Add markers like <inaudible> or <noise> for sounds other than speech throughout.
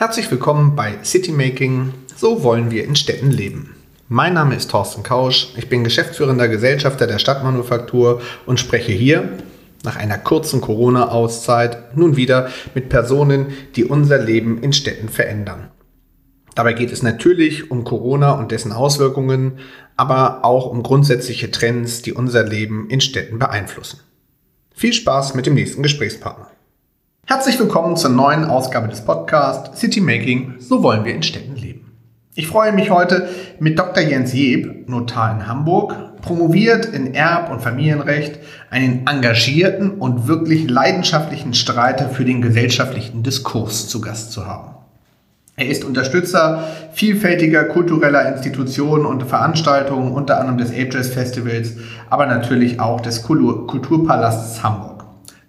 Herzlich willkommen bei Citymaking. So wollen wir in Städten leben. Mein Name ist Thorsten Kausch. Ich bin geschäftsführender Gesellschafter der Stadtmanufaktur und spreche hier nach einer kurzen Corona-Auszeit nun wieder mit Personen, die unser Leben in Städten verändern. Dabei geht es natürlich um Corona und dessen Auswirkungen, aber auch um grundsätzliche Trends, die unser Leben in Städten beeinflussen. Viel Spaß mit dem nächsten Gesprächspartner. Herzlich willkommen zur neuen Ausgabe des Podcasts City Making, so wollen wir in Städten leben. Ich freue mich heute mit Dr. Jens Jeb, Notar in Hamburg, promoviert in Erb- und Familienrecht, einen engagierten und wirklich leidenschaftlichen Streiter für den gesellschaftlichen Diskurs zu Gast zu haben. Er ist Unterstützer vielfältiger kultureller Institutionen und Veranstaltungen, unter anderem des Ape Jazz Festivals, aber natürlich auch des Kulturpalasts Hamburg.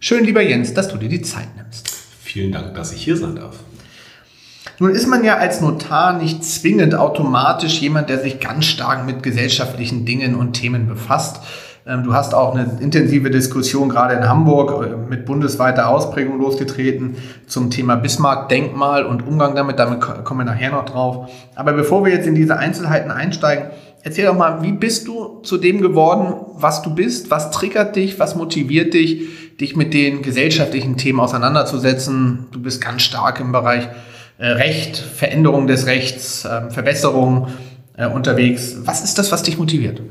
Schön, lieber Jens, dass du dir die Zeit nimmst. Vielen Dank, dass ich hier sein darf. Nun ist man ja als Notar nicht zwingend automatisch jemand, der sich ganz stark mit gesellschaftlichen Dingen und Themen befasst. Ähm, du hast auch eine intensive Diskussion gerade in Hamburg äh, mit bundesweiter Ausprägung losgetreten zum Thema Bismarck-Denkmal und Umgang damit. Damit kommen wir nachher noch drauf. Aber bevor wir jetzt in diese Einzelheiten einsteigen, erzähl doch mal, wie bist du zu dem geworden, was du bist? Was triggert dich? Was motiviert dich? Dich mit den gesellschaftlichen Themen auseinanderzusetzen. Du bist ganz stark im Bereich äh, Recht, Veränderung des Rechts, äh, Verbesserung äh, unterwegs. Was ist das, was dich motiviert?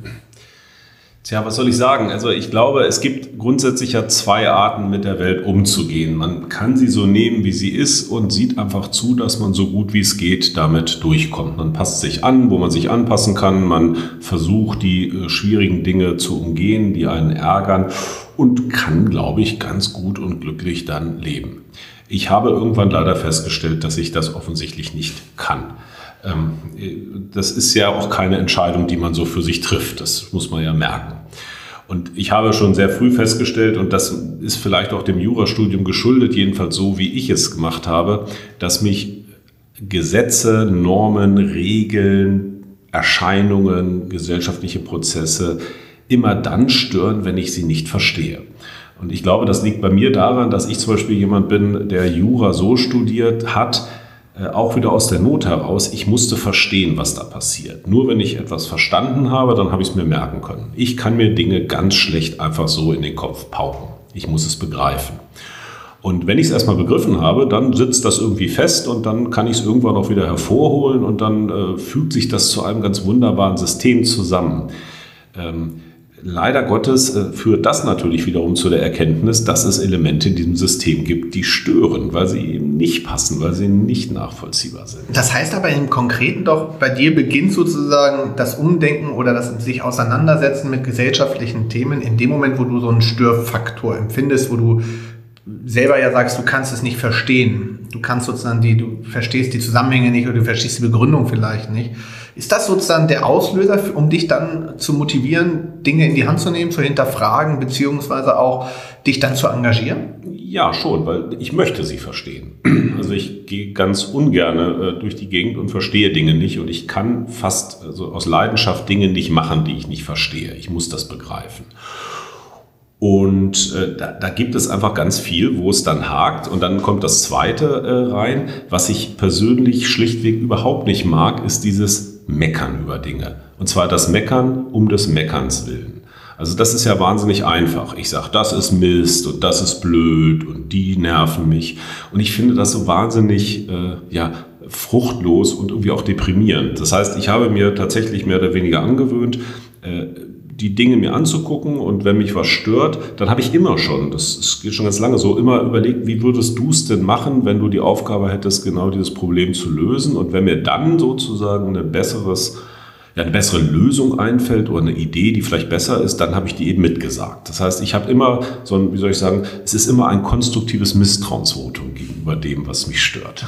Tja, was soll ich sagen? Also ich glaube, es gibt grundsätzlich ja zwei Arten, mit der Welt umzugehen. Man kann sie so nehmen, wie sie ist und sieht einfach zu, dass man so gut wie es geht damit durchkommt. Man passt sich an, wo man sich anpassen kann. Man versucht, die äh, schwierigen Dinge zu umgehen, die einen ärgern und kann, glaube ich, ganz gut und glücklich dann leben. Ich habe irgendwann leider festgestellt, dass ich das offensichtlich nicht kann. Ähm, das ist ja auch keine Entscheidung, die man so für sich trifft. Das muss man ja merken. Und ich habe schon sehr früh festgestellt, und das ist vielleicht auch dem Jurastudium geschuldet, jedenfalls so, wie ich es gemacht habe, dass mich Gesetze, Normen, Regeln, Erscheinungen, gesellschaftliche Prozesse immer dann stören, wenn ich sie nicht verstehe. Und ich glaube, das liegt bei mir daran, dass ich zum Beispiel jemand bin, der Jura so studiert hat, auch wieder aus der Not heraus, ich musste verstehen, was da passiert. Nur wenn ich etwas verstanden habe, dann habe ich es mir merken können. Ich kann mir Dinge ganz schlecht einfach so in den Kopf pauken. Ich muss es begreifen. Und wenn ich es erstmal begriffen habe, dann sitzt das irgendwie fest und dann kann ich es irgendwann auch wieder hervorholen und dann äh, fügt sich das zu einem ganz wunderbaren System zusammen. Ähm, Leider Gottes äh, führt das natürlich wiederum zu der Erkenntnis, dass es Elemente in diesem System gibt, die stören, weil sie eben nicht passen, weil sie nicht nachvollziehbar sind. Das heißt aber im Konkreten doch, bei dir beginnt sozusagen das Umdenken oder das sich auseinandersetzen mit gesellschaftlichen Themen in dem Moment, wo du so einen Störfaktor empfindest, wo du selber ja sagst, du kannst es nicht verstehen. Du kannst sozusagen die, du verstehst die Zusammenhänge nicht oder du verstehst die Begründung vielleicht nicht. Ist das sozusagen der Auslöser, um dich dann zu motivieren, Dinge in die Hand zu nehmen, zu hinterfragen, beziehungsweise auch dich dann zu engagieren? Ja, schon, weil ich möchte sie verstehen. <clears throat> Also ich gehe ganz ungern äh, durch die Gegend und verstehe Dinge nicht und ich kann fast also aus Leidenschaft Dinge nicht machen, die ich nicht verstehe. Ich muss das begreifen. Und äh, da, da, gibt es einfach ganz viel, wo es dann hakt. Und dann kommt das Zweite äh, rein. Was ich persönlich schlichtweg überhaupt nicht mag, ist dieses Meckern über Dinge. Und zwar das Meckern um des Meckerns willen. Also das ist ja wahnsinnig einfach. Ich sage, das ist Mist und das ist blöd und die nerven mich. Und ich finde das so wahnsinnig äh, ja, fruchtlos und irgendwie auch deprimierend. Das heißt, ich habe mir tatsächlich mehr oder weniger angewöhnt, äh, die Dinge mir anzugucken und wenn mich was stört, dann habe ich immer schon, das geht schon ganz lange so, immer überlegt, wie würdest du es denn machen, wenn du die Aufgabe hättest, genau dieses Problem zu lösen und wenn mir dann sozusagen eine besseres ja, eine bessere Lösung einfällt oder eine Idee, die vielleicht besser ist, dann habe ich die eben mitgesagt. Das heißt, ich habe immer so ein, wie soll ich sagen, es ist immer ein konstruktives Misstrauensvotum gegenüber dem, was mich stört.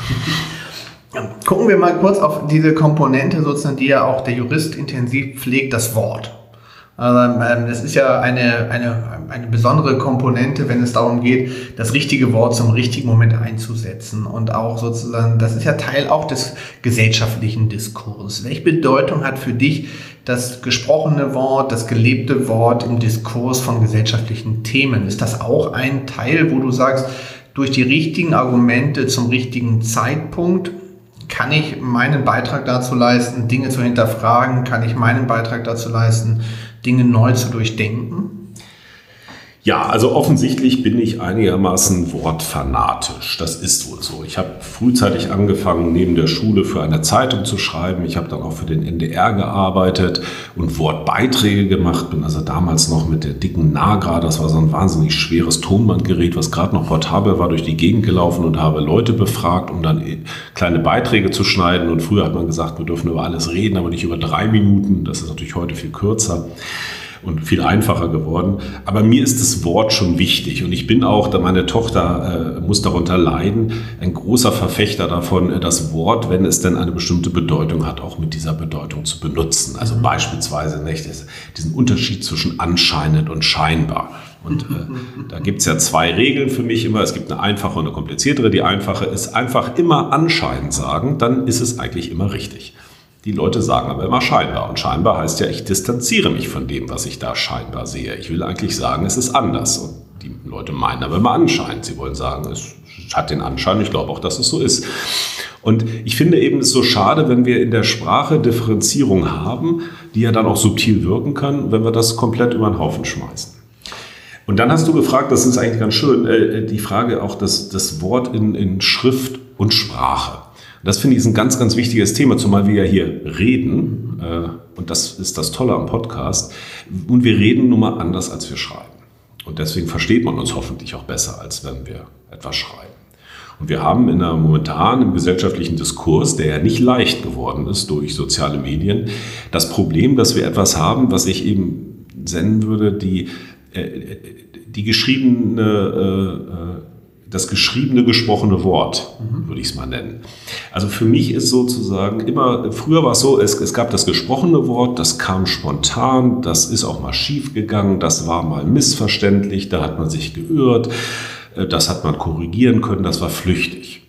Gucken wir mal kurz auf diese Komponente sozusagen, die ja auch der Jurist intensiv pflegt, das Wort. Also, ähm, das ist ja eine, eine, eine besondere Komponente, wenn es darum geht, das richtige Wort zum richtigen Moment einzusetzen. Und auch sozusagen, das ist ja Teil auch des gesellschaftlichen Diskurses. Welche Bedeutung hat für dich das gesprochene Wort, das gelebte Wort im Diskurs von gesellschaftlichen Themen? Ist das auch ein Teil, wo du sagst, durch die richtigen Argumente zum richtigen Zeitpunkt kann ich meinen Beitrag dazu leisten, Dinge zu hinterfragen? Kann ich meinen Beitrag dazu leisten, Dinge neu zu durchdenken? Ja, also offensichtlich bin ich einigermaßen wortfanatisch. Das ist wohl so. Ich habe frühzeitig angefangen, neben der Schule für eine Zeitung zu schreiben. Ich habe dann auch für den NDR gearbeitet und Wortbeiträge gemacht. Bin also damals noch mit der dicken Nagra, das war so ein wahnsinnig schweres Tonbandgerät, was gerade noch portabel war, durch die Gegend gelaufen und habe Leute befragt, um dann kleine Beiträge zu schneiden. Und früher hat man gesagt, wir dürfen über alles reden, aber nicht über drei Minuten. Das ist natürlich heute viel kürzer und viel einfacher geworden. Aber mir ist das Wort schon wichtig und ich bin auch, da meine Tochter äh, muss darunter leiden, ein großer Verfechter davon, äh, das Wort, wenn es denn eine bestimmte Bedeutung hat, auch mit dieser Bedeutung zu benutzen. Also mhm. beispielsweise nicht, diesen Unterschied zwischen anscheinend und scheinbar. Und äh, <laughs> da gibt es ja zwei Regeln für mich immer. Es gibt eine einfache und eine kompliziertere. Die einfache ist einfach immer anscheinend sagen, dann ist es eigentlich immer richtig. Die Leute sagen aber immer scheinbar. Und scheinbar heißt ja, ich distanziere mich von dem, was ich da scheinbar sehe. Ich will eigentlich sagen, es ist anders. Und die Leute meinen aber immer anscheinend. Sie wollen sagen, es hat den Anschein. Ich glaube auch, dass es so ist. Und ich finde eben es so schade, wenn wir in der Sprache Differenzierung haben, die ja dann auch subtil wirken kann, wenn wir das komplett über den Haufen schmeißen. Und dann hast du gefragt, das ist eigentlich ganz schön, äh, die Frage auch das, das Wort in, in Schrift und Sprache. Das finde ich ist ein ganz, ganz wichtiges Thema, zumal wir ja hier reden. Äh, und das ist das Tolle am Podcast. Und wir reden nun mal anders, als wir schreiben. Und deswegen versteht man uns hoffentlich auch besser, als wenn wir etwas schreiben. Und wir haben in einer momentan im gesellschaftlichen Diskurs, der ja nicht leicht geworden ist durch soziale Medien, das Problem, dass wir etwas haben, was ich eben senden würde, die, äh, die geschriebene äh, das geschriebene, gesprochene Wort, mhm. würde ich es mal nennen. Also für mich ist sozusagen immer, früher war es so, es, es gab das gesprochene Wort, das kam spontan, das ist auch mal schief gegangen, das war mal missverständlich, da hat man sich geirrt, äh, das hat man korrigieren können, das war flüchtig.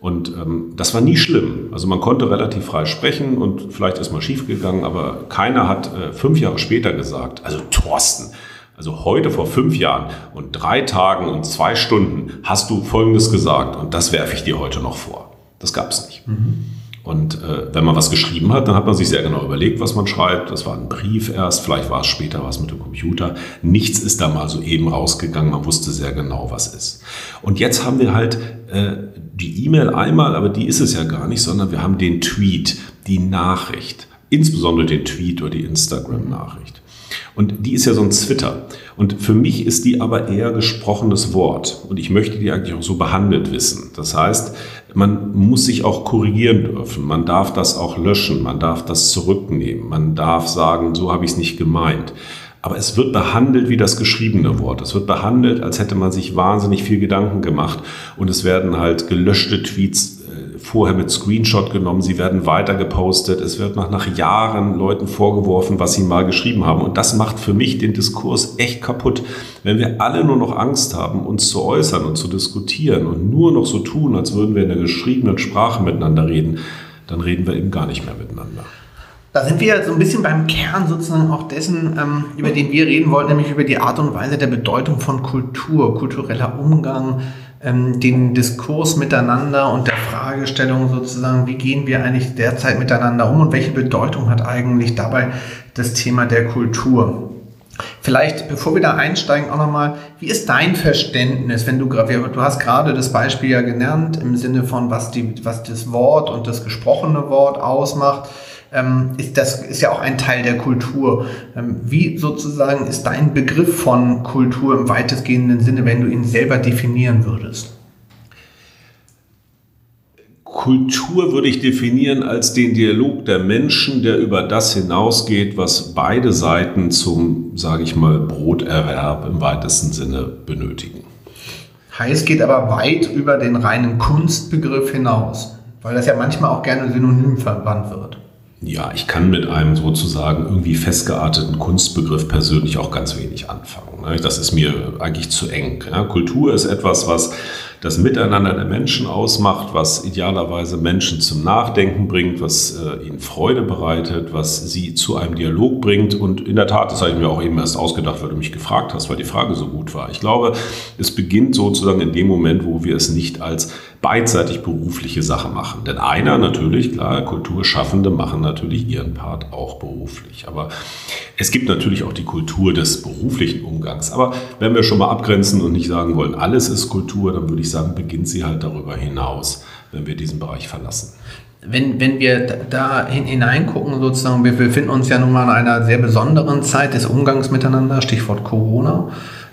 Und ähm, das war nie schlimm. Also man konnte relativ frei sprechen und vielleicht ist mal schief gegangen, aber keiner hat äh, fünf Jahre später gesagt, also Thorsten, also heute vor fünf Jahren und drei Tagen und zwei Stunden hast du Folgendes gesagt und das werfe ich dir heute noch vor. Das gab es nicht. Mhm. Und äh, wenn man was geschrieben hat, dann hat man sich sehr genau überlegt, was man schreibt. Das war ein Brief erst, vielleicht war es später was mit dem Computer. Nichts ist da mal so eben rausgegangen, man wusste sehr genau, was ist. Und jetzt haben wir halt äh, die E-Mail einmal, aber die ist es ja gar nicht, sondern wir haben den Tweet, die Nachricht, insbesondere den Tweet oder die Instagram-Nachricht. Und die ist ja so ein Twitter. Und für mich ist die aber eher gesprochenes Wort. Und ich möchte die eigentlich auch so behandelt wissen. Das heißt, man muss sich auch korrigieren dürfen. Man darf das auch löschen. Man darf das zurücknehmen. Man darf sagen, so habe ich es nicht gemeint. Aber es wird behandelt wie das geschriebene Wort. Es wird behandelt, als hätte man sich wahnsinnig viel Gedanken gemacht. Und es werden halt gelöschte Tweets vorher mit Screenshot genommen, sie werden weiter gepostet, es wird nach, nach Jahren Leuten vorgeworfen, was sie mal geschrieben haben. Und das macht für mich den Diskurs echt kaputt. Wenn wir alle nur noch Angst haben, uns zu äußern und zu diskutieren und nur noch so tun, als würden wir in der geschriebenen Sprache miteinander reden, dann reden wir eben gar nicht mehr miteinander. Da sind wir so ein bisschen beim Kern sozusagen auch dessen, ähm, über den wir reden wollten, nämlich über die Art und Weise der Bedeutung von Kultur, kultureller Umgang, den Diskurs miteinander und der Fragestellung sozusagen, wie gehen wir eigentlich derzeit miteinander um und welche Bedeutung hat eigentlich dabei das Thema der Kultur? Vielleicht, bevor wir da einsteigen, auch nochmal, wie ist dein Verständnis, wenn du, du hast gerade das Beispiel ja genannt, im Sinne von, was, die, was das Wort und das gesprochene Wort ausmacht ähm, ist das ist ja auch ein Teil der Kultur. Ähm, wie sozusagen ist dein Begriff von Kultur im weitestgehenden Sinne, wenn du ihn selber definieren würdest? Kultur würde ich definieren als den Dialog der Menschen, der über das hinausgeht, was beide Seiten zum, sage ich mal, Broterwerb im weitesten Sinne benötigen. Heißt, geht aber weit über den reinen Kunstbegriff hinaus, weil das ja manchmal auch gerne synonym verwandt wird. Ja, ich kann mit einem sozusagen irgendwie festgearteten Kunstbegriff persönlich auch ganz wenig anfangen. Ne? Das ist mir eigentlich zu eng. Kultur ist etwas, was das Miteinander der Menschen ausmacht, was idealerweise Menschen zum Nachdenken bringt, was äh, ihnen Freude bereitet, was sie zu einem Dialog bringt. Und in der Tat, das habe ich mir auch eben erst ausgedacht, weil du mich gefragt hast, weil die Frage so gut war. Ich glaube, es beginnt sozusagen in dem Moment, wo wir es nicht als beidseitig berufliche Sache machen. Denn einer natürlich, klar, Kulturschaffende machen natürlich ihren Part auch beruflich. Aber es gibt natürlich auch die Kultur des beruflichen Umgangs. Aber wenn wir schon mal abgrenzen und nicht sagen wollen, alles ist Kultur, dann würde ich sagen, beginnt sie halt darüber hinaus, wenn wir diesen Bereich verlassen. Wenn, wenn wir da hineingucken, sozusagen, wir befinden uns ja nun mal in einer sehr besonderen Zeit des Umgangs miteinander, Stichwort Corona.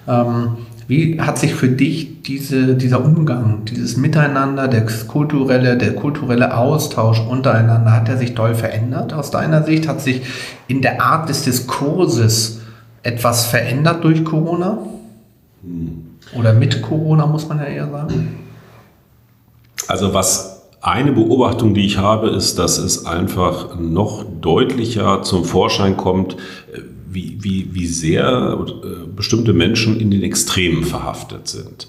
Ähm, wie hat sich für dich diese, dieser Umgang, dieses Miteinander, der kulturelle, der kulturelle Austausch untereinander, hat er sich doll verändert aus deiner Sicht? Hat sich in der Art des Diskurses etwas verändert durch Corona? Hm. Oder mit Corona, muss man ja eher sagen? Also was eine Beobachtung, die ich habe, ist, dass es einfach noch deutlicher zum Vorschein kommt, wie, wie, wie sehr äh, bestimmte Menschen in den Extremen verhaftet sind.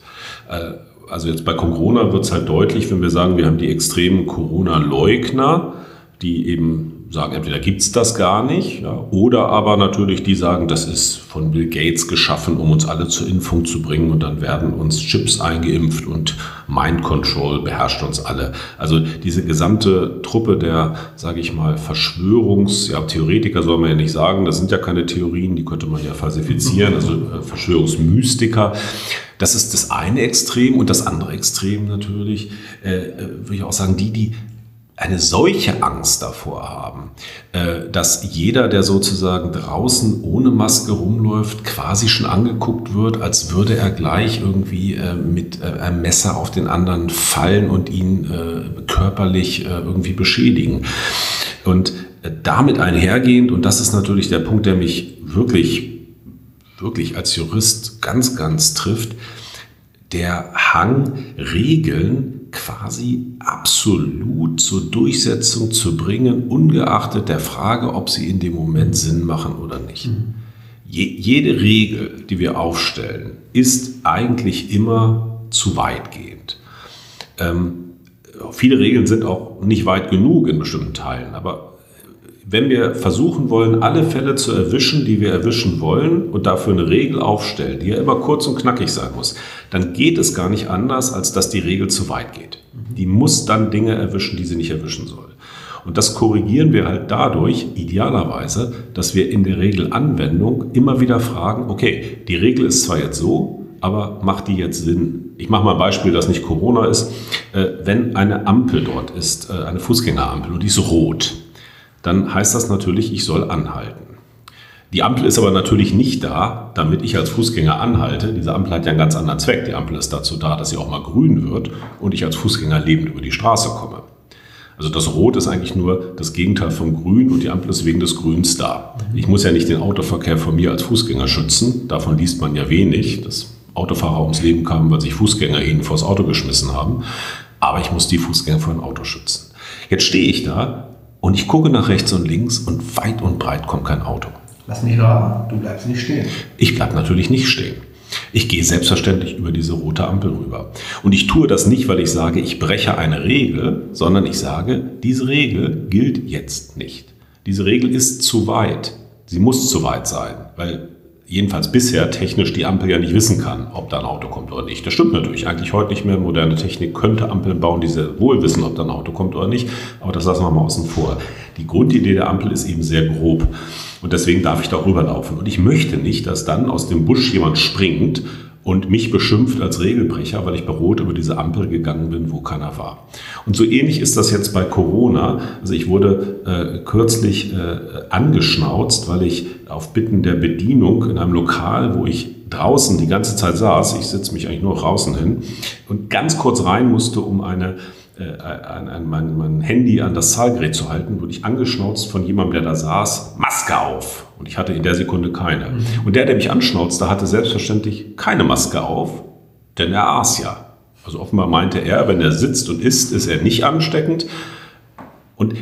Äh, also jetzt bei Corona wird es halt deutlich, wenn wir sagen, wir haben die extremen Corona-Leugner, die eben sagen, entweder gibt es das gar nicht, ja, oder aber natürlich die sagen, das ist von Bill Gates geschaffen, um uns alle zur Impfung zu bringen und dann werden uns Chips eingeimpft und Mind Control beherrscht uns alle. Also diese gesamte Truppe der, sage ich mal, Verschwörungs-, ja, Theoretiker soll man ja nicht sagen, das sind ja keine Theorien, die könnte man ja falsifizieren, also äh, Verschwörungsmystiker. Das ist das eine Extrem und das andere Extrem natürlich, äh, äh würde ich auch sagen, die, die eine solche Angst davor haben, äh, dass jeder, der sozusagen draußen ohne Maske rumläuft, quasi schon angeguckt wird, als würde er gleich irgendwie äh, mit äh, einem Messer auf den anderen fallen und ihn körperlich irgendwie beschädigen. Und damit einhergehend, und das ist natürlich der Punkt, der mich wirklich, wirklich als Jurist ganz, ganz trifft, der Hang, Regeln quasi absolut zur Durchsetzung zu bringen, ungeachtet der Frage, ob sie in dem Moment Sinn machen oder nicht. Mhm. Je, jede Regel, die wir aufstellen, ist eigentlich immer zu weitgehend. Ähm, viele Regeln sind auch nicht weit genug in bestimmten Teilen, aber wenn wir versuchen wollen, alle Fälle zu erwischen, die wir erwischen wollen und dafür eine Regel aufstellen, die ja immer kurz und knackig sein muss, dann geht es gar nicht anders, als dass die Regel zu weit geht. Die muss dann Dinge erwischen, die sie nicht erwischen soll. Und das korrigieren wir halt dadurch, idealerweise, dass wir in der Regelanwendung immer wieder fragen, okay, die Regel ist zwar jetzt so, aber macht die jetzt Sinn? Ich mache mal ein Beispiel, das nicht Corona ist. Äh, wenn eine Ampel dort ist, äh, eine Fußgängerampel und die ist rot, dann heißt das natürlich, ich soll anhalten. Die Ampel ist aber natürlich nicht da, damit ich als Fußgänger anhalte. Diese Ampel hat ja einen ganz anderen Zweck. Die Ampel ist dazu da, dass sie auch mal grün wird und ich als Fußgänger lebend über die Straße komme. Also das Rot ist eigentlich nur das Gegenteil vom Grün und die Ampel ist wegen des Grüns da. Ich muss ja nicht den Autoverkehr von mir als Fußgänger schützen. Davon liest man ja wenig, dass Autofahrer ums Leben kamen, weil sich Fußgänger ihnen vors Auto geschmissen haben. Aber ich muss die Fußgänger vor dem Auto schützen. Jetzt stehe ich da und ich gucke nach rechts und links und weit und breit kommt kein Auto. Lass mich raten, du bleibst nicht stehen. Ich bleibe natürlich nicht stehen. Ich gehe selbstverständlich über diese rote Ampel rüber. Und ich tue das nicht, weil ich sage, ich breche eine Regel, sondern ich sage, diese Regel gilt jetzt nicht. Diese Regel ist zu weit. Sie muss zu weit sein, weil jedenfalls bisher technisch die Ampel ja nicht wissen kann, ob da ein Auto kommt oder nicht. Das stimmt natürlich eigentlich heute nicht mehr. Moderne Technik könnte Ampeln bauen, die sehr wohl wissen, ob da ein Auto kommt oder nicht. Aber das lassen wir mal außen vor. Die Grundidee der Ampel ist eben sehr grob. Und deswegen darf ich da rüberlaufen. Und ich möchte nicht, dass dann aus dem Busch jemand springt und mich beschimpft als Regelbrecher, weil ich bei Rot über diese Ampel gegangen bin, wo keiner war. Und so ähnlich ist das jetzt bei Corona. Also ich wurde äh, kürzlich äh, angeschnauzt, weil ich auf Bitten der Bedienung in einem Lokal, wo ich draußen die ganze Zeit saß, ich sitze mich eigentlich nur draußen hin, und ganz kurz rein musste, um eine äh, an, an mein, mein, Handy an das Zahlgerät zu halten, wurde ich angeschnauzt von jemandem, der da saß, Maske auf. Und ich hatte in der Sekunde keine. Mhm. Und der, der mich anschnauzte, hatte selbstverständlich keine Maske auf, denn er aß ja. Also offenbar meinte er, wenn er sitzt und isst, ist er nicht ansteckend. Und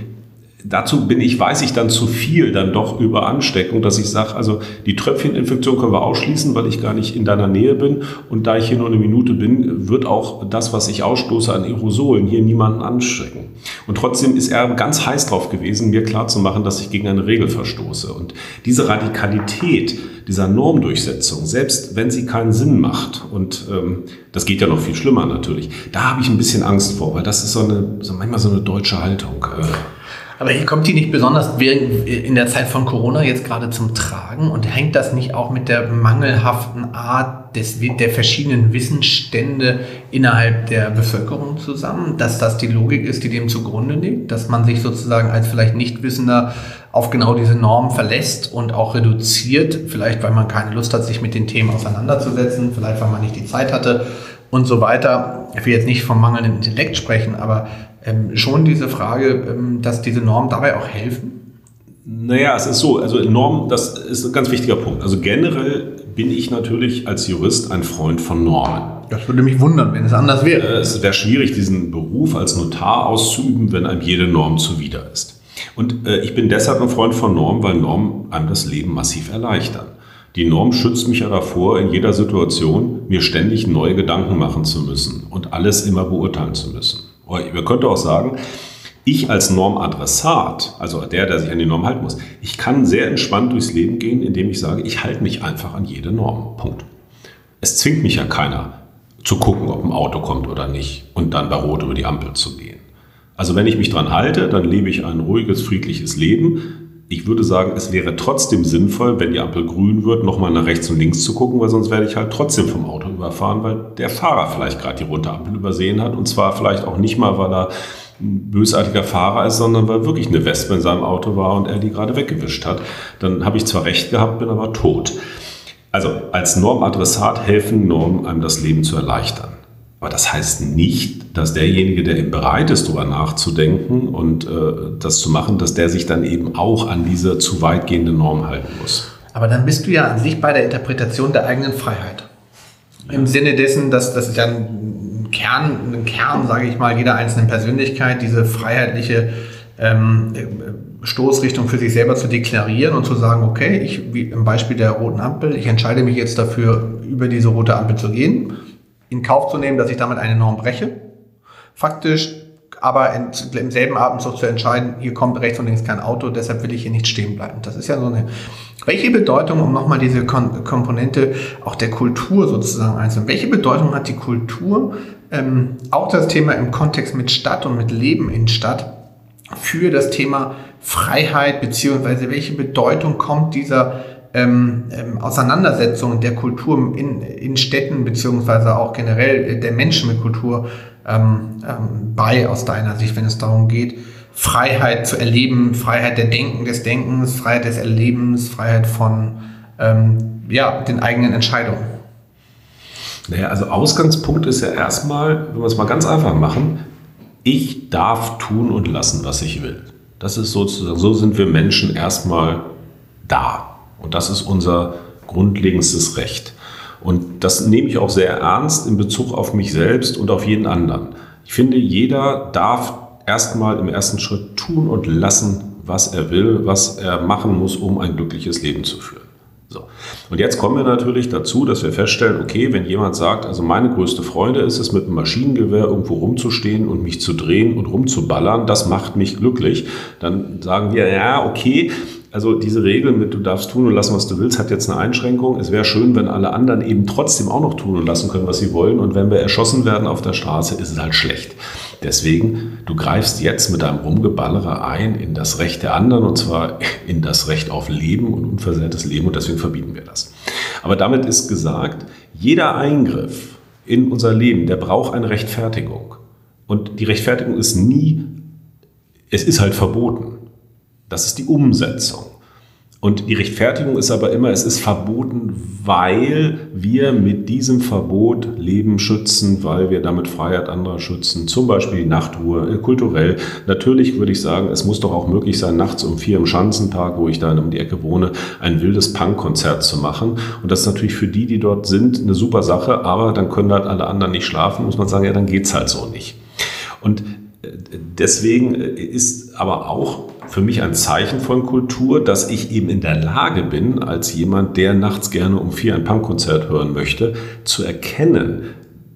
dazu bin ich, weiß ich dann zu viel dann doch über Ansteckung, dass ich sage, also die Tröpfcheninfektion können wir ausschließen, weil ich gar nicht in deiner Nähe bin. Und da ich hier nur eine Minute bin, wird auch das, was ich ausstoße an Aerosolen, hier niemanden anstecken. Und trotzdem ist er ganz heiß drauf gewesen, mir klarzumachen, dass ich gegen eine Regel verstoße. Und diese Radikalität dieser Normdurchsetzung, selbst wenn sie keinen Sinn macht, und ähm, das geht ja noch viel schlimmer natürlich, da habe ich ein bisschen Angst vor, weil das ist so eine, so manchmal so eine deutsche Haltung. Äh, aber kommt die nicht besonders in der Zeit von Corona jetzt gerade zum Tragen und hängt das nicht auch mit der mangelhaften Art des, der verschiedenen Wissensstände innerhalb der Bevölkerung zusammen, dass das die Logik ist, die dem zugrunde liegt, dass man sich sozusagen als vielleicht Nichtwissender auf genau diese Norm verlässt und auch reduziert, vielleicht weil man keine Lust hat, sich mit den Themen auseinanderzusetzen, vielleicht weil man nicht die Zeit hatte und so weiter. Ich will jetzt nicht vom mangelnden Intellekt sprechen, aber ähm, schon diese Frage, ähm, dass diese Normen dabei auch helfen? Naja, es ist so, also Normen, das ist ein ganz wichtiger Punkt. Also generell bin ich natürlich als Jurist ein Freund von Normen. Das würde mich wundern, wenn es anders wäre. Äh, es wäre schwierig, diesen Beruf als Notar auszuüben, wenn einem jede Norm zuwider ist. Und äh, ich bin deshalb ein Freund von Normen, weil Normen einem das Leben massiv erleichtern. Die Norm schützt mich ja davor, in jeder Situation mir ständig neue Gedanken machen zu müssen und alles immer beurteilen zu müssen. Man könnte auch sagen, ich als Normadressat, also der, der sich an die Norm halten muss, ich kann sehr entspannt durchs Leben gehen, indem ich sage, ich halte mich einfach an jede Norm. Punkt. Es zwingt mich ja keiner zu gucken, ob ein Auto kommt oder nicht und dann bei Rot über die Ampel zu gehen. Also wenn ich mich dran halte, dann lebe ich ein ruhiges, friedliches Leben. Ich würde sagen, es wäre trotzdem sinnvoll, wenn die Ampel grün wird, nochmal nach rechts und links zu gucken, weil sonst werde ich halt trotzdem vom Auto überfahren, weil der Fahrer vielleicht gerade die rote Ampel übersehen hat. Und zwar vielleicht auch nicht mal, weil er ein bösartiger Fahrer ist, sondern weil wirklich eine Wespe in seinem Auto war und er die gerade weggewischt hat. Dann habe ich zwar recht gehabt, bin aber tot. Also als Normadressat helfen Normen einem das Leben zu erleichtern. Aber das heißt nicht, dass derjenige, der eben bereit ist, darüber nachzudenken und äh, das zu machen, dass der sich dann eben auch an diese zu weitgehende Norm halten muss. Aber dann bist du ja an sich bei der Interpretation der eigenen Freiheit. Im Sinne dessen, dass das ist ja ein Kern, ein Kern, sage ich mal, jeder einzelnen Persönlichkeit, diese freiheitliche ähm, Stoßrichtung für sich selber zu deklarieren und zu sagen, okay, ich, wie im Beispiel der roten Ampel, ich entscheide mich jetzt dafür, über diese rote Ampel zu gehen in Kauf zu nehmen, dass ich damit eine Norm breche. Faktisch aber in, im selben Atemzug zu entscheiden, hier kommt rechts und links kein Auto, deshalb will ich hier nicht stehen bleiben. Das ist ja so eine. Welche Bedeutung, um nochmal diese Kon Komponente auch der Kultur sozusagen einzunehmen, welche Bedeutung hat die Kultur, ähm, auch das Thema im Kontext mit Stadt und mit Leben in Stadt, für das Thema Freiheit, beziehungsweise welche Bedeutung kommt dieser ähm, ähm, Auseinandersetzung der Kultur in, in Städten beziehungsweise auch generell der Menschen mit Kultur ähm, ähm, bei aus deiner Sicht, wenn es darum geht, Freiheit zu erleben, Freiheit der Denken, des Denkens, Freiheit des Erlebens, Freiheit von ähm, ja, den eigenen Entscheidungen? Naja, also Ausgangspunkt ist ja erstmal, wenn wir es mal ganz einfach machen, ich darf tun und lassen, was ich will. Das ist sozusagen, so sind wir Menschen erstmal da. Und das ist unser grundlegendstes Recht. Und das nehme ich auch sehr ernst in Bezug auf mich selbst und auf jeden anderen. Ich finde, jeder darf erstmal im ersten Schritt tun und lassen, was er will, was er machen muss, um ein glückliches Leben zu führen. So. Und jetzt kommen wir natürlich dazu, dass wir feststellen, okay, wenn jemand sagt, also meine größte Freude ist es, mit einem Maschinengewehr irgendwo rumzustehen und mich zu drehen und rumzuballern, das macht mich glücklich, dann sagen wir, ja, okay, also diese Regel mit du darfst tun und lassen, was du willst, hat jetzt eine Einschränkung. Es wäre schön, wenn alle anderen eben trotzdem auch noch tun und lassen können, was sie wollen. Und wenn wir erschossen werden auf der Straße, ist es halt schlecht. Deswegen, du greifst jetzt mit deinem Rumgeballere ein in das Recht der anderen und zwar in das Recht auf Leben und unversehrtes Leben und deswegen verbieten wir das. Aber damit ist gesagt, jeder Eingriff in unser Leben, der braucht eine Rechtfertigung. Und die Rechtfertigung ist nie, es ist halt verboten. Das ist die Umsetzung. Und die Rechtfertigung ist aber immer, es ist verboten, weil wir mit diesem Verbot Leben schützen, weil wir damit Freiheit anderer schützen, zum Beispiel die Nachtruhe, äh, kulturell. Natürlich würde ich sagen, es muss doch auch möglich sein, nachts um vier im Schanzenpark, wo ich da um die Ecke wohne, ein wildes Punkkonzert zu machen. Und das ist natürlich für die, die dort sind, eine super Sache, aber dann können halt alle anderen nicht schlafen, muss man sagen, ja, dann geht's halt so nicht. Und äh, deswegen ist aber auch für mich ein Zeichen von Kultur, dass ich eben in der Lage bin, als jemand, der nachts gerne um vier ein Punkkonzert hören möchte, zu erkennen,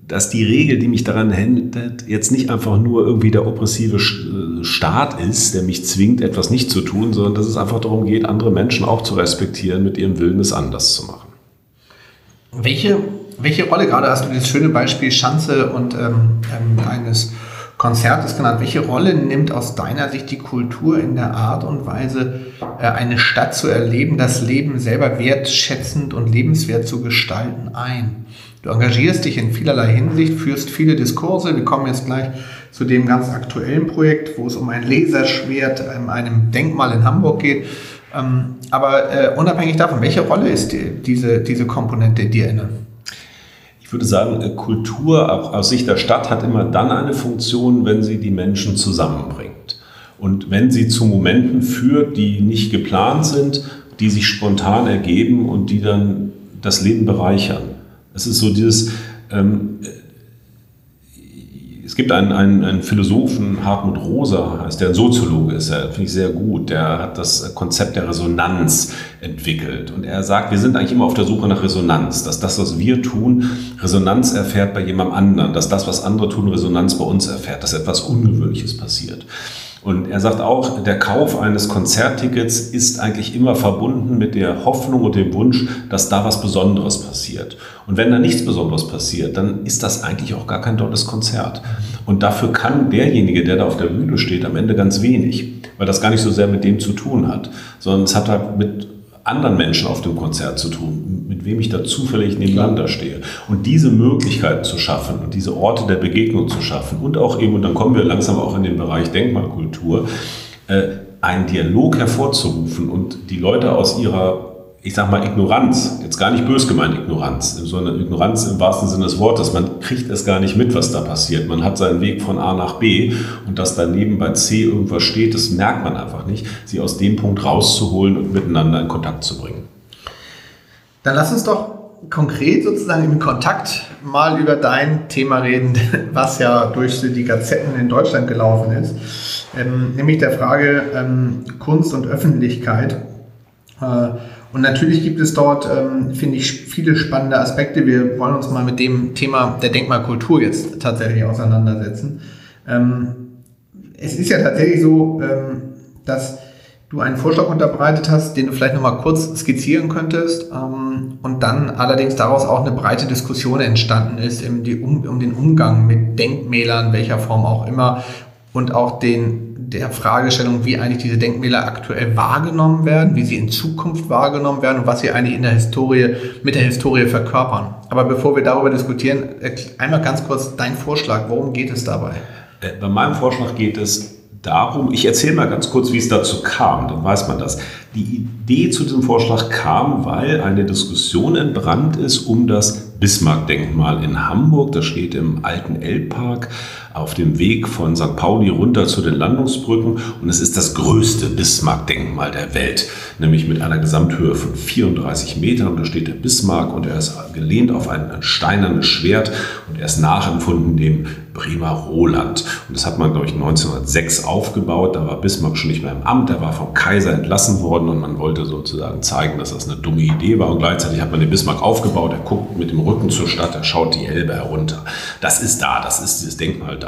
dass die Regel, die mich daran hindert, jetzt nicht einfach nur irgendwie der oppressive äh, Staat ist, der mich zwingt, etwas nicht zu tun, sondern dass es einfach darum geht, andere Menschen auch zu respektieren, mit ihrem Willen es anders zu machen. Welche, welche Rolle, gerade hast du dieses schöne Beispiel Schanze und ähm, ähm eines Konzertes genannt, welche Rolle nimmt aus deiner Sicht die Kultur in der Art und Weise, äh, eine Stadt zu erleben, das Leben selber wertschätzend und lebenswert zu gestalten ein? Du engagierst dich in vielerlei Hinsicht, führst viele Diskurse. Wir kommen jetzt gleich zu dem ganz aktuellen Projekt, wo es um ein Laserschwert an einem Denkmal in Hamburg geht. Ähm, aber äh, unabhängig davon, welche Rolle ist diese, diese Komponente dir inne? Ich würde sagen, äh, Kultur aus Sicht der Stadt hat immer dann eine Funktion, wenn sie die Menschen zusammenbringt. Und wenn sie zu Momenten führt, die nicht geplant sind, die sich spontan ergeben und die dann das Leben bereichern. Es ist so dieses, ähm, es gibt einen, einen, einen, Philosophen, Hartmut Rosa heißt der, ein Soziologe ist er, finde ich sehr gut, der hat das Konzept der Resonanz entwickelt. Und er sagt, wir sind eigentlich immer auf der Suche nach Resonanz, dass das, was wir tun, Resonanz erfährt bei jemandem anderen, dass das, was andere tun, Resonanz bei uns erfährt, dass etwas Ungewöhnliches passiert. Und er sagt auch, der Kauf eines Konzerttickets ist eigentlich immer verbunden mit der Hoffnung und dem Wunsch, dass da was Besonderes passiert. Und wenn da nichts Besonderes passiert, dann ist das eigentlich auch gar kein tolles Konzert. Und dafür kann derjenige, der da auf der Bühne steht, am Ende ganz wenig, weil das gar nicht so sehr mit dem zu tun hat, sondern es hat halt mit anderen Menschen auf dem Konzert zu tun, mit wem ich da zufällig nebeneinander stehe. Und diese Möglichkeiten zu schaffen und diese Orte der Begegnung zu schaffen und auch eben, und dann kommen wir langsam auch in den Bereich Denkmalkultur, äh, einen Dialog hervorzurufen und die Leute aus ihrer ich sag mal, Ignoranz, jetzt gar nicht bös gemeint Ignoranz, sondern Ignoranz im wahrsten Sinne des Wortes. Man kriegt es gar nicht mit, was da passiert. Man hat seinen Weg von A nach B und dass daneben bei C irgendwas steht, das merkt man einfach nicht, sie aus dem Punkt rauszuholen und miteinander in Kontakt zu bringen. Dann lass uns doch konkret sozusagen im Kontakt mal über dein Thema reden, <laughs> was ja durch die Gazetten in Deutschland gelaufen ist, ähm, nämlich der Frage ähm, Kunst und Öffentlichkeit. Äh, und natürlich gibt es dort, ähm, finde ich, viele spannende Aspekte. Wir wollen uns mal mit dem Thema der Denkmalkultur jetzt tatsächlich auseinandersetzen. Ähm, es ist ja tatsächlich so, ähm, dass du einen Vorschlag unterbreitet hast, den du vielleicht nochmal kurz skizzieren könntest und dann allerdings daraus auch eine breite Diskussion entstanden ist um den Umgang mit Denkmälern, welcher Form auch immer und auch den der Fragestellung, wie eigentlich diese Denkmäler aktuell wahrgenommen werden, wie sie in Zukunft wahrgenommen werden und was sie eigentlich in der Historie, mit der Historie verkörpern. Aber bevor wir darüber diskutieren, einmal ganz kurz dein Vorschlag. Worum geht es dabei? Äh, bei meinem Vorschlag geht es darum, ich erzähle mal ganz kurz, wie es dazu kam, dann weiß man das. Die Idee zu diesem Vorschlag kam, weil eine Diskussion entbrannt ist um das Bismarck-Denkmal in Hamburg. Das steht im alten Elbpark auf dem Weg von St. Pauli runter zu den Landungsbrücken und es ist das größte Bismarck-Denkmal der Welt, nämlich mit einer Gesamthöhe von 34 Metern. Da steht der Bismarck und er ist gelehnt auf ein, ein steinernes Schwert und er ist nachempfunden dem Bremer Roland. Und das hat man, glaube ich, 1906 aufgebaut. Da war Bismarck schon nicht mehr im Amt, er war vom Kaiser entlassen worden und man wollte sozusagen zeigen, dass das eine dumme Idee war. Und gleichzeitig hat man den Bismarck aufgebaut, er guckt mit dem Rücken zur Stadt, er schaut die Elbe herunter. Das ist da, das ist dieses Denkmal da.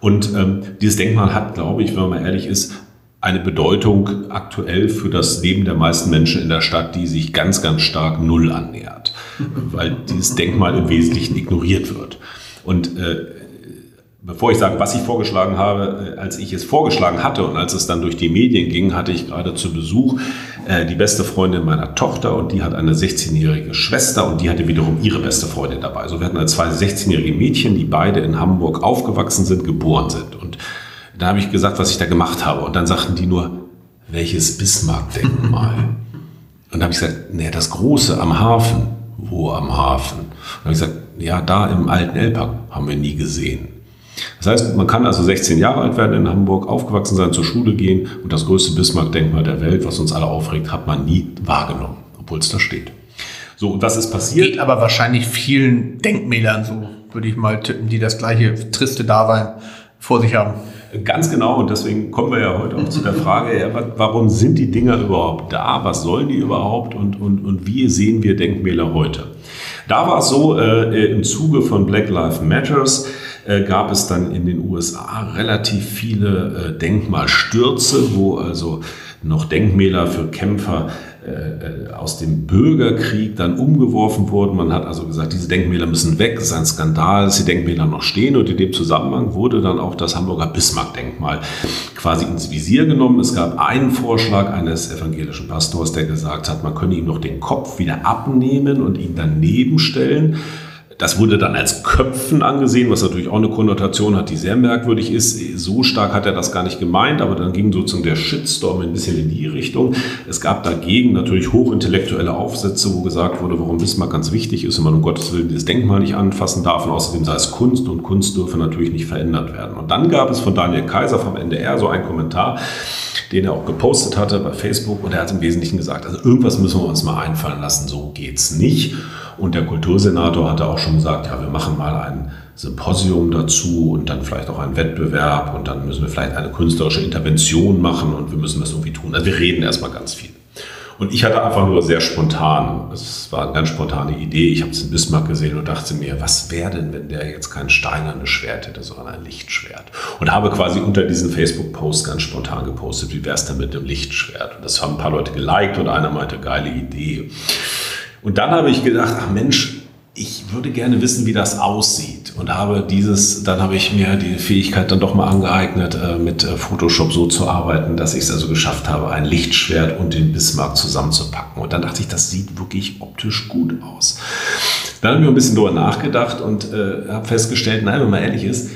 Und ähm, dieses Denkmal hat, glaube ich, wenn man mal ehrlich ist, eine Bedeutung aktuell für das Leben der meisten Menschen in der Stadt, die sich ganz, ganz stark null annähert, weil dieses Denkmal im Wesentlichen ignoriert wird. Und äh, bevor ich sage, was ich vorgeschlagen habe, äh, als ich es vorgeschlagen hatte und als es dann durch die Medien ging, hatte ich gerade zu Besuch äh, die beste Freundin meiner Tochter und die hat eine 16-jährige Schwester und die hatte wiederum ihre beste Freundin dabei. Also wir hatten also zwei 16-jährige Mädchen, die beide in Hamburg aufgewachsen sind, geboren sind. Und da habe ich gesagt, was ich da gemacht habe. Und dann sagten die nur, welches Bismarck-Denkmal? <laughs> Und da habe ich gesagt, nee, das große am Hafen. Wo am Hafen? Und dann habe ich gesagt, ja, da im alten Elbpark haben wir nie gesehen. Das heißt, man kann also 16 Jahre alt werden in Hamburg, aufgewachsen sein, zur Schule gehen und das größte Bismarck-Denkmal der Welt, was uns alle aufregt, hat man nie wahrgenommen, obwohl es da steht. So, und was ist passiert? Geht aber wahrscheinlich vielen Denkmälern so, würde ich mal tippen, die das gleiche triste Dasein vor sich haben. Ganz genau, und deswegen kommen wir ja heute auch zu der <laughs> Frage, ja, warum sind die Dinger überhaupt da? Was sollen die überhaupt? Und, und, und wie sehen wir Denkmäler heute? Da war es so, äh, im Zuge von Black Lives Matters äh, gab es dann in den USA relativ viele äh, Denkmalstürze, wo also noch Denkmäler für Kämpfer äh, aus dem Bürgerkrieg dann umgeworfen wurden. Man hat also gesagt, diese Denkmäler müssen weg. Es ist ein Skandal, dass die Denkmäler noch stehen. Und in dem Zusammenhang wurde dann auch das Hamburger Bismarck-Denkmal quasi ins Visier genommen. Es gab einen Vorschlag eines evangelischen Pastors, der gesagt hat, man könne ihm noch den Kopf wieder abnehmen und ihn daneben stellen. Das wurde dann als Köpfen angesehen, was natürlich auch eine Konnotation hat, die sehr merkwürdig ist. So stark hat er das gar nicht gemeint, aber dann ging sozusagen der Shitstorm ein bisschen in die Richtung. Es gab dagegen natürlich hochintellektuelle Aufsätze, wo gesagt wurde, warum Bismarck ganz wichtig ist und man um Gottes Willen dieses Denkmal nicht anfassen darf. Und außerdem sei es Kunst und Kunst dürfe natürlich nicht verändert werden. Und dann gab es von Daniel Kaiser vom NDR so einen Kommentar, den er auch gepostet hatte bei Facebook und er hat im Wesentlichen gesagt, also irgendwas müssen wir uns mal einfallen lassen, so geht's nicht. Und der Kultursenator hatte auch schon gesagt, ja, wir machen mal ein Symposium dazu und dann vielleicht auch einen Wettbewerb und dann müssen wir vielleicht eine künstlerische Intervention machen und wir müssen das irgendwie tun. Also wir reden erstmal ganz viel. Und ich hatte einfach nur sehr spontan, es war eine ganz spontane Idee, ich habe es in Bismarck gesehen und dachte mir, was wäre denn, wenn der jetzt kein steinernes Schwert hätte, sondern ein Lichtschwert? Und habe quasi unter diesen Facebook-Post ganz spontan gepostet, wie wäre es denn mit dem Lichtschwert? Und das haben ein paar Leute geliked und einer meinte, geile Idee. Und dann habe ich gedacht, ach Mensch, ich würde gerne wissen, wie das aussieht und habe dieses, dann habe ich mir die Fähigkeit dann doch mal angeeignet, äh, mit äh, Photoshop so zu arbeiten, dass ich es also geschafft habe, ein Lichtschwert und den Bismarck zusammenzupacken. Und dann dachte ich, das sieht wirklich optisch gut aus. Dann habe ich mir ein bisschen darüber nachgedacht und äh, habe festgestellt, nein, wenn man ehrlich ist,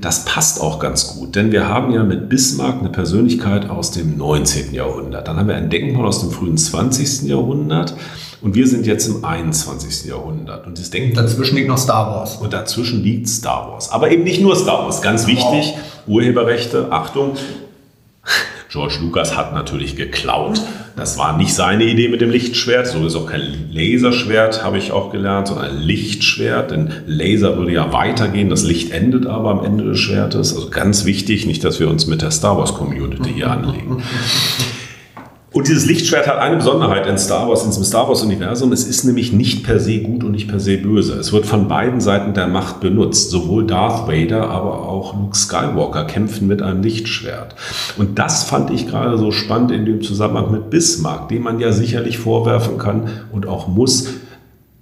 das passt auch ganz gut, denn wir haben ja mit Bismarck eine Persönlichkeit aus dem 19. Jahrhundert. Dann haben wir ein Denkmal aus dem frühen 20. Jahrhundert. Und wir sind jetzt im 21. Jahrhundert. Und das Denken dazwischen liegt noch Star Wars. Und dazwischen liegt Star Wars. Aber eben nicht nur Star Wars. Ganz wichtig, wow. Urheberrechte, Achtung. George Lucas hat natürlich geklaut. Das war nicht seine Idee mit dem Lichtschwert. So ist auch kein Laserschwert, habe ich auch gelernt, sondern ein Lichtschwert. Denn Laser würde ja weitergehen. Das Licht endet aber am Ende des Schwertes. Also ganz wichtig, nicht, dass wir uns mit der Star Wars Community hier anlegen. <laughs> Und dieses Lichtschwert hat eine Besonderheit in Star Wars, in diesem Star Wars-Universum. Es ist nämlich nicht per se gut und nicht per se böse. Es wird von beiden Seiten der Macht benutzt. Sowohl Darth Vader, aber auch Luke Skywalker kämpfen mit einem Lichtschwert. Und das fand ich gerade so spannend in dem Zusammenhang mit Bismarck, dem man ja sicherlich vorwerfen kann und auch muss,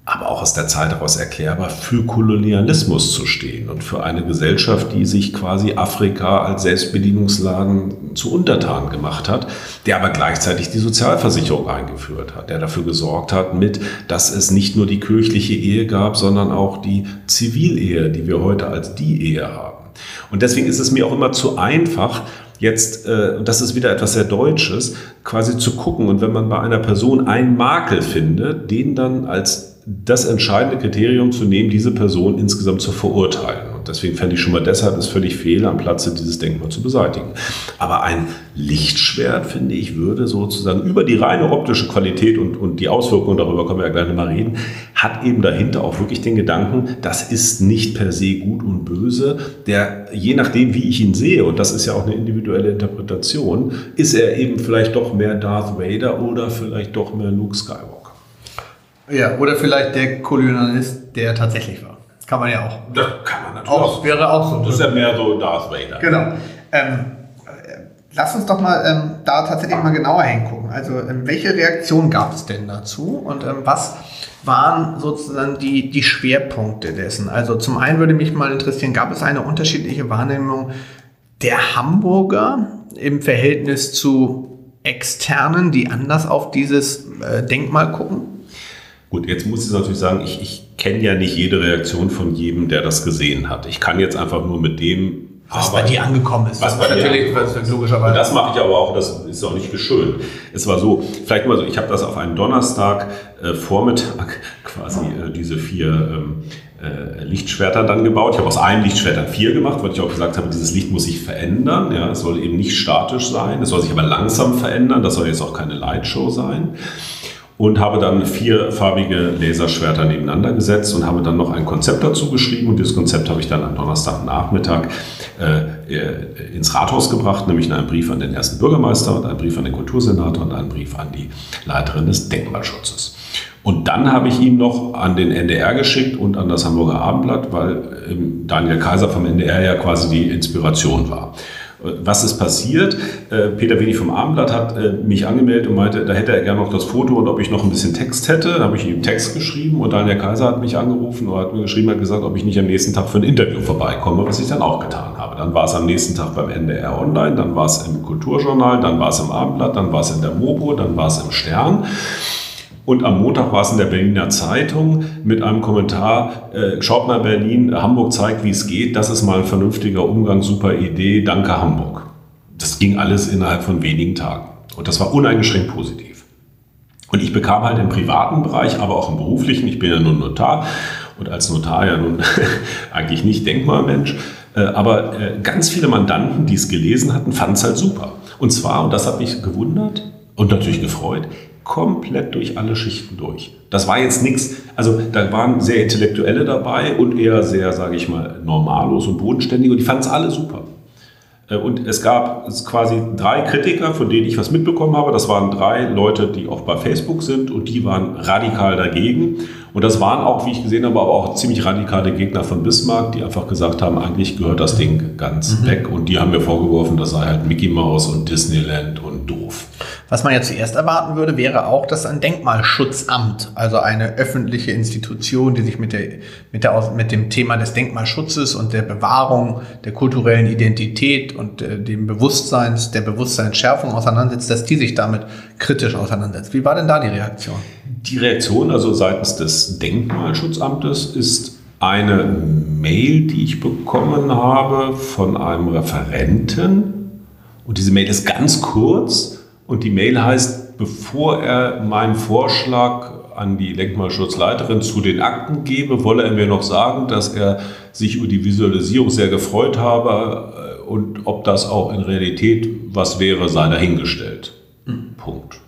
aber auch aus der Zeit heraus erklärbar, für Kolonialismus zu stehen und für eine Gesellschaft, die sich quasi Afrika als Selbstbedienungsladen zu untertan gemacht hat, der aber gleichzeitig die Sozialversicherung eingeführt hat, der dafür gesorgt hat, mit, dass es nicht nur die kirchliche Ehe gab, sondern auch die Zivilehe, die wir heute als die Ehe haben. Und deswegen ist es mir auch immer zu einfach, jetzt, äh, das ist wieder etwas sehr Deutsches, quasi zu gucken und wenn man bei einer Person einen Makel findet, den dann als das entscheidende Kriterium zu nehmen, diese Person insgesamt zu verurteilen. Und deswegen fände ich schon mal deshalb es völlig fehl, am Platze dieses Denkmal zu beseitigen. Aber ein Lichtschwert, finde ich, würde sozusagen über die reine optische Qualität und, und die Auswirkungen, darüber können wir ja gleich nochmal reden, hat eben dahinter auch wirklich den Gedanken, das ist nicht per se gut und böse, der je nachdem, wie ich ihn sehe, und das ist ja auch eine individuelle Interpretation, ist er eben vielleicht doch mehr Darth Vader oder vielleicht doch mehr Luke Skywalker. Ja, oder vielleicht der Kolonialist, der tatsächlich war. Kann man ja auch. Das kann man natürlich auch. Wäre auch so. Das ist ja mehr so Darth Vader. Genau. Ähm, lass uns doch mal ähm, da tatsächlich mal genauer hingucken. Also, ähm, welche Reaktion gab es denn dazu und ähm, was waren sozusagen die, die Schwerpunkte dessen? Also, zum einen würde mich mal interessieren, gab es eine unterschiedliche Wahrnehmung der Hamburger im Verhältnis zu Externen, die anders auf dieses äh, Denkmal gucken? Gut, jetzt muss ich natürlich sagen, ich, ich kenne ja nicht jede Reaktion von jedem, der das gesehen hat. Ich kann jetzt einfach nur mit dem was bei dir angekommen ist. Was bei natürlich, was logischerweise. Das mache ich aber auch, das ist auch nicht geschönt. Es war so, vielleicht mal so, ich habe das auf einen Donnerstag äh, Vormittag <laughs> quasi äh, diese vier ähm, äh, Lichtschwerter dann gebaut. Ich habe aus einem Lichtschwert dann vier gemacht, weil ich auch gesagt habe, dieses Licht muss sich verändern. Ja, es soll eben nicht statisch sein, es soll sich aber langsam verändern. Das soll jetzt auch keine Lightshow sein. Und habe dann vierfarbige Laserschwerter nebeneinander gesetzt und habe dann noch ein Konzept dazu geschrieben und dieses Konzept habe ich dann am Donnerstagnachmittag äh, äh, ins Rathaus gebracht, nämlich einen Brief an den ersten Bürgermeister und einen Brief an den Kultursenator und einen Brief an die Leiterin des Denkmalschutzes. Und dann habe ich ihn noch an den NDR geschickt und an das Hamburger Abendblatt, weil ähm, Daniel Kaiser vom NDR ja quasi die Inspiration war. Was ist passiert? Äh, Peter Wenig vom Abendblatt hat äh, mich angemeldet und meinte, da hätte er gerne noch das Foto und ob ich noch ein bisschen Text hätte. Da habe ich ihm Text geschrieben und Daniel Kaiser hat mich angerufen und hat mir geschrieben, hat gesagt, ob ich nicht am nächsten Tag für ein Interview vorbeikomme, was ich dann auch getan habe. Dann war es am nächsten Tag beim NDR Online, dann war es im Kulturjournal, dann war es im Abendblatt, dann war es in der Mobo, dann war es im Stern. Und am Montag war es in der Berliner Zeitung mit einem Kommentar, äh, schaut mal Berlin, Hamburg zeigt, wie es geht, das ist mal ein vernünftiger Umgang, super Idee, danke Hamburg. Das ging alles innerhalb von wenigen Tagen. Und das war uneingeschränkt positiv. Und ich bekam halt im privaten Bereich, aber auch im beruflichen, ich bin ja nun Notar und als Notar ja nun <laughs> eigentlich nicht Denkmalmensch, äh, aber äh, ganz viele Mandanten, die es gelesen hatten, fanden es halt super. Und zwar, und das hat mich gewundert und natürlich gefreut, komplett durch alle Schichten durch. Das war jetzt nichts, also da waren sehr Intellektuelle dabei und eher sehr, sage ich mal, normallos und bodenständig und die fanden es alle super. Äh, und es gab quasi drei Kritiker, von denen ich was mitbekommen habe. Das waren drei Leute, die auch bei Facebook sind und die waren radikal dagegen. Und das waren auch, wie ich gesehen habe, aber auch ziemlich radikale Gegner von Bismarck, die einfach gesagt haben, eigentlich gehört das Ding ganz mhm. weg. Und die haben mir vorgeworfen, das sei halt Mickey Mouse und Disneyland und doof. Was man ja zuerst erwarten würde, wäre auch, dass ein Denkmalschutzamt, also eine öffentliche Institution, die sich mit, der, mit, der, mit dem Thema des Denkmalschutzes und der Bewahrung der kulturellen Identität und äh, dem Bewusstseins, der Bewusstseinsschärfung auseinandersetzt, dass die sich damit kritisch auseinandersetzt. Wie war denn da die Reaktion? Die Reaktion also seitens des Denkmalschutzamtes ist eine Mail, die ich bekommen habe von einem Referenten. Und diese Mail ist ganz kurz und die Mail heißt, bevor er meinen Vorschlag an die Denkmalschutzleiterin zu den Akten gebe, wolle er mir noch sagen, dass er sich über die Visualisierung sehr gefreut habe äh, und ob das auch in Realität was wäre, sei dahingestellt. Mhm. Punkt.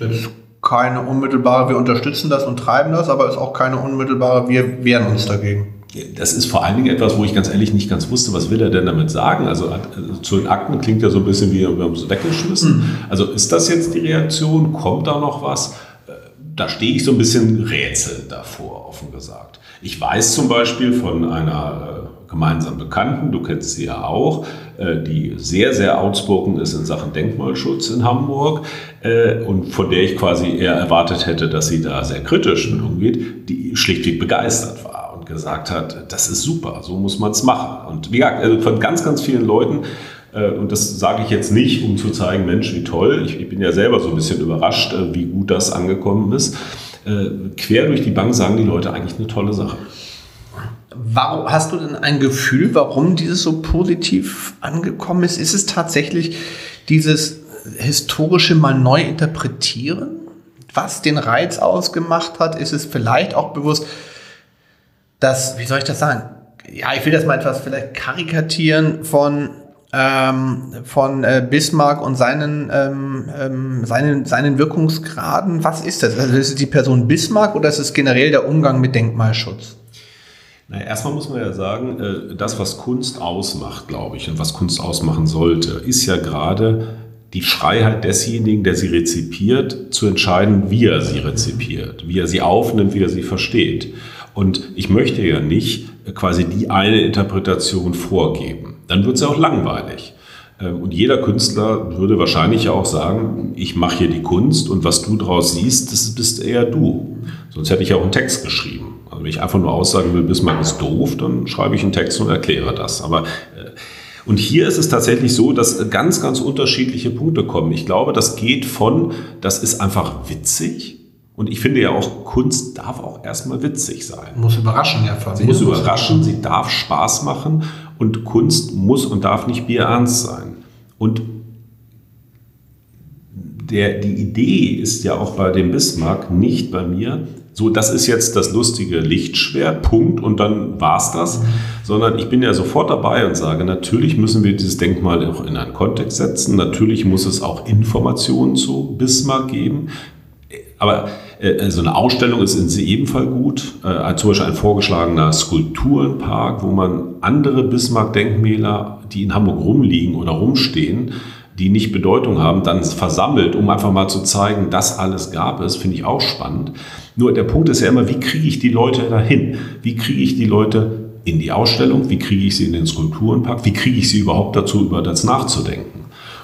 Ist keine unmittelbare, wir unterstützen das und treiben das, aber ist auch keine unmittelbare, wir wehren uns dagegen. Das ist vor allen Dingen etwas, wo ich ganz ehrlich nicht ganz wusste, was will er denn damit sagen. Also, also zu den Akten klingt ja so ein bisschen wie, wir haben es weggeschmissen. Mhm. Also ist das jetzt die Reaktion? Kommt da noch was? Äh, da stehe ich so ein bisschen rätselnd davor, offen gesagt. Ich weiß zum Beispiel von einer äh, gemeinsamen Bekannten, du kennst sie ja auch, äh, die sehr, sehr outspoken ist in Sachen Denkmalschutz in Hamburg und von der ich quasi eher erwartet hätte, dass sie da sehr kritisch mit umgeht, die schlichtweg begeistert war gesagt hat, das ist super, so muss man es machen. Und wie gesagt, also von ganz, ganz vielen Leuten, äh, und das sage ich jetzt nicht, um zu zeigen, Mensch, wie toll, ich, bin ja selber so ein bisschen überrascht, äh, wie gut das angekommen ist. Äh, quer durch die Bank sagen die Leute eigentlich eine tolle Sache. Warum, hast du denn ein Gefühl, warum dieses so positiv angekommen ist? Ist es tatsächlich dieses historische mal neu interpretieren, was den Reiz ausgemacht hat? Ist es vielleicht auch bewusst, das, wie soll ich das sagen? Ja, ich will das mal etwas vielleicht karikatieren von ähm, von äh, Bismarck und seinen, ähm, ähm, seinen, seinen Wirkungsgraden. Was ist das? Also ist es die Person Bismarck oder ist es generell der Umgang mit Denkmalschutz? Na, erstmal muss man ja sagen, äh, das, was Kunst ausmacht, glaube ich, und was Kunst ausmachen sollte, ist ja gerade die Freiheit desjenigen, der sie rezipiert, zu entscheiden, wie er sie rezipiert, wie er sie aufnimmt, wie er sie versteht. Und ich möchte ja nicht quasi die eine Interpretation vorgeben. Dann wird es ja auch langweilig. Ähm, und jeder Künstler würde wahrscheinlich auch sagen, ich mache hier die Kunst und was du draus siehst, das bist eher du. Sonst hätte ich auch einen Text geschrieben. Also wenn ich einfach nur aussagen will, Bismarck ist doof, dann schreibe ich einen Text und erkläre das. Aber äh, und hier ist es tatsächlich so, dass ganz, ganz unterschiedliche Punkte kommen. Ich glaube, das geht von, das ist einfach witzig, und ich finde ja auch, Kunst darf auch erstmal witzig sein. Muss überraschen, ja. Sie muss überraschen, sie darf Spaß machen und Kunst muss und darf nicht bierernst sein. Und der, die Idee ist ja auch bei dem Bismarck, nicht bei mir, so, das ist jetzt das lustige Lichtschwert, Punkt, und dann war's das. Mhm. Sondern ich bin ja sofort dabei und sage, natürlich müssen wir dieses Denkmal auch in einen Kontext setzen. Natürlich muss es auch Informationen zu Bismarck geben Aber so eine Ausstellung ist in jedem Fall gut. Äh, zum Beispiel ein vorgeschlagener Skulpturenpark, wo man andere Bismarck-Denkmäler, die in Hamburg rumliegen oder rumstehen, die nicht Bedeutung haben, dann versammelt, um einfach mal zu zeigen, das alles gab es, finde ich auch spannend. Nur der Punkt ist ja immer, wie kriege ich die Leute dahin? Wie kriege ich die Leute in die Ausstellung? Wie kriege ich sie in den Skulpturenpark? Wie kriege ich sie überhaupt dazu, über das nachzudenken?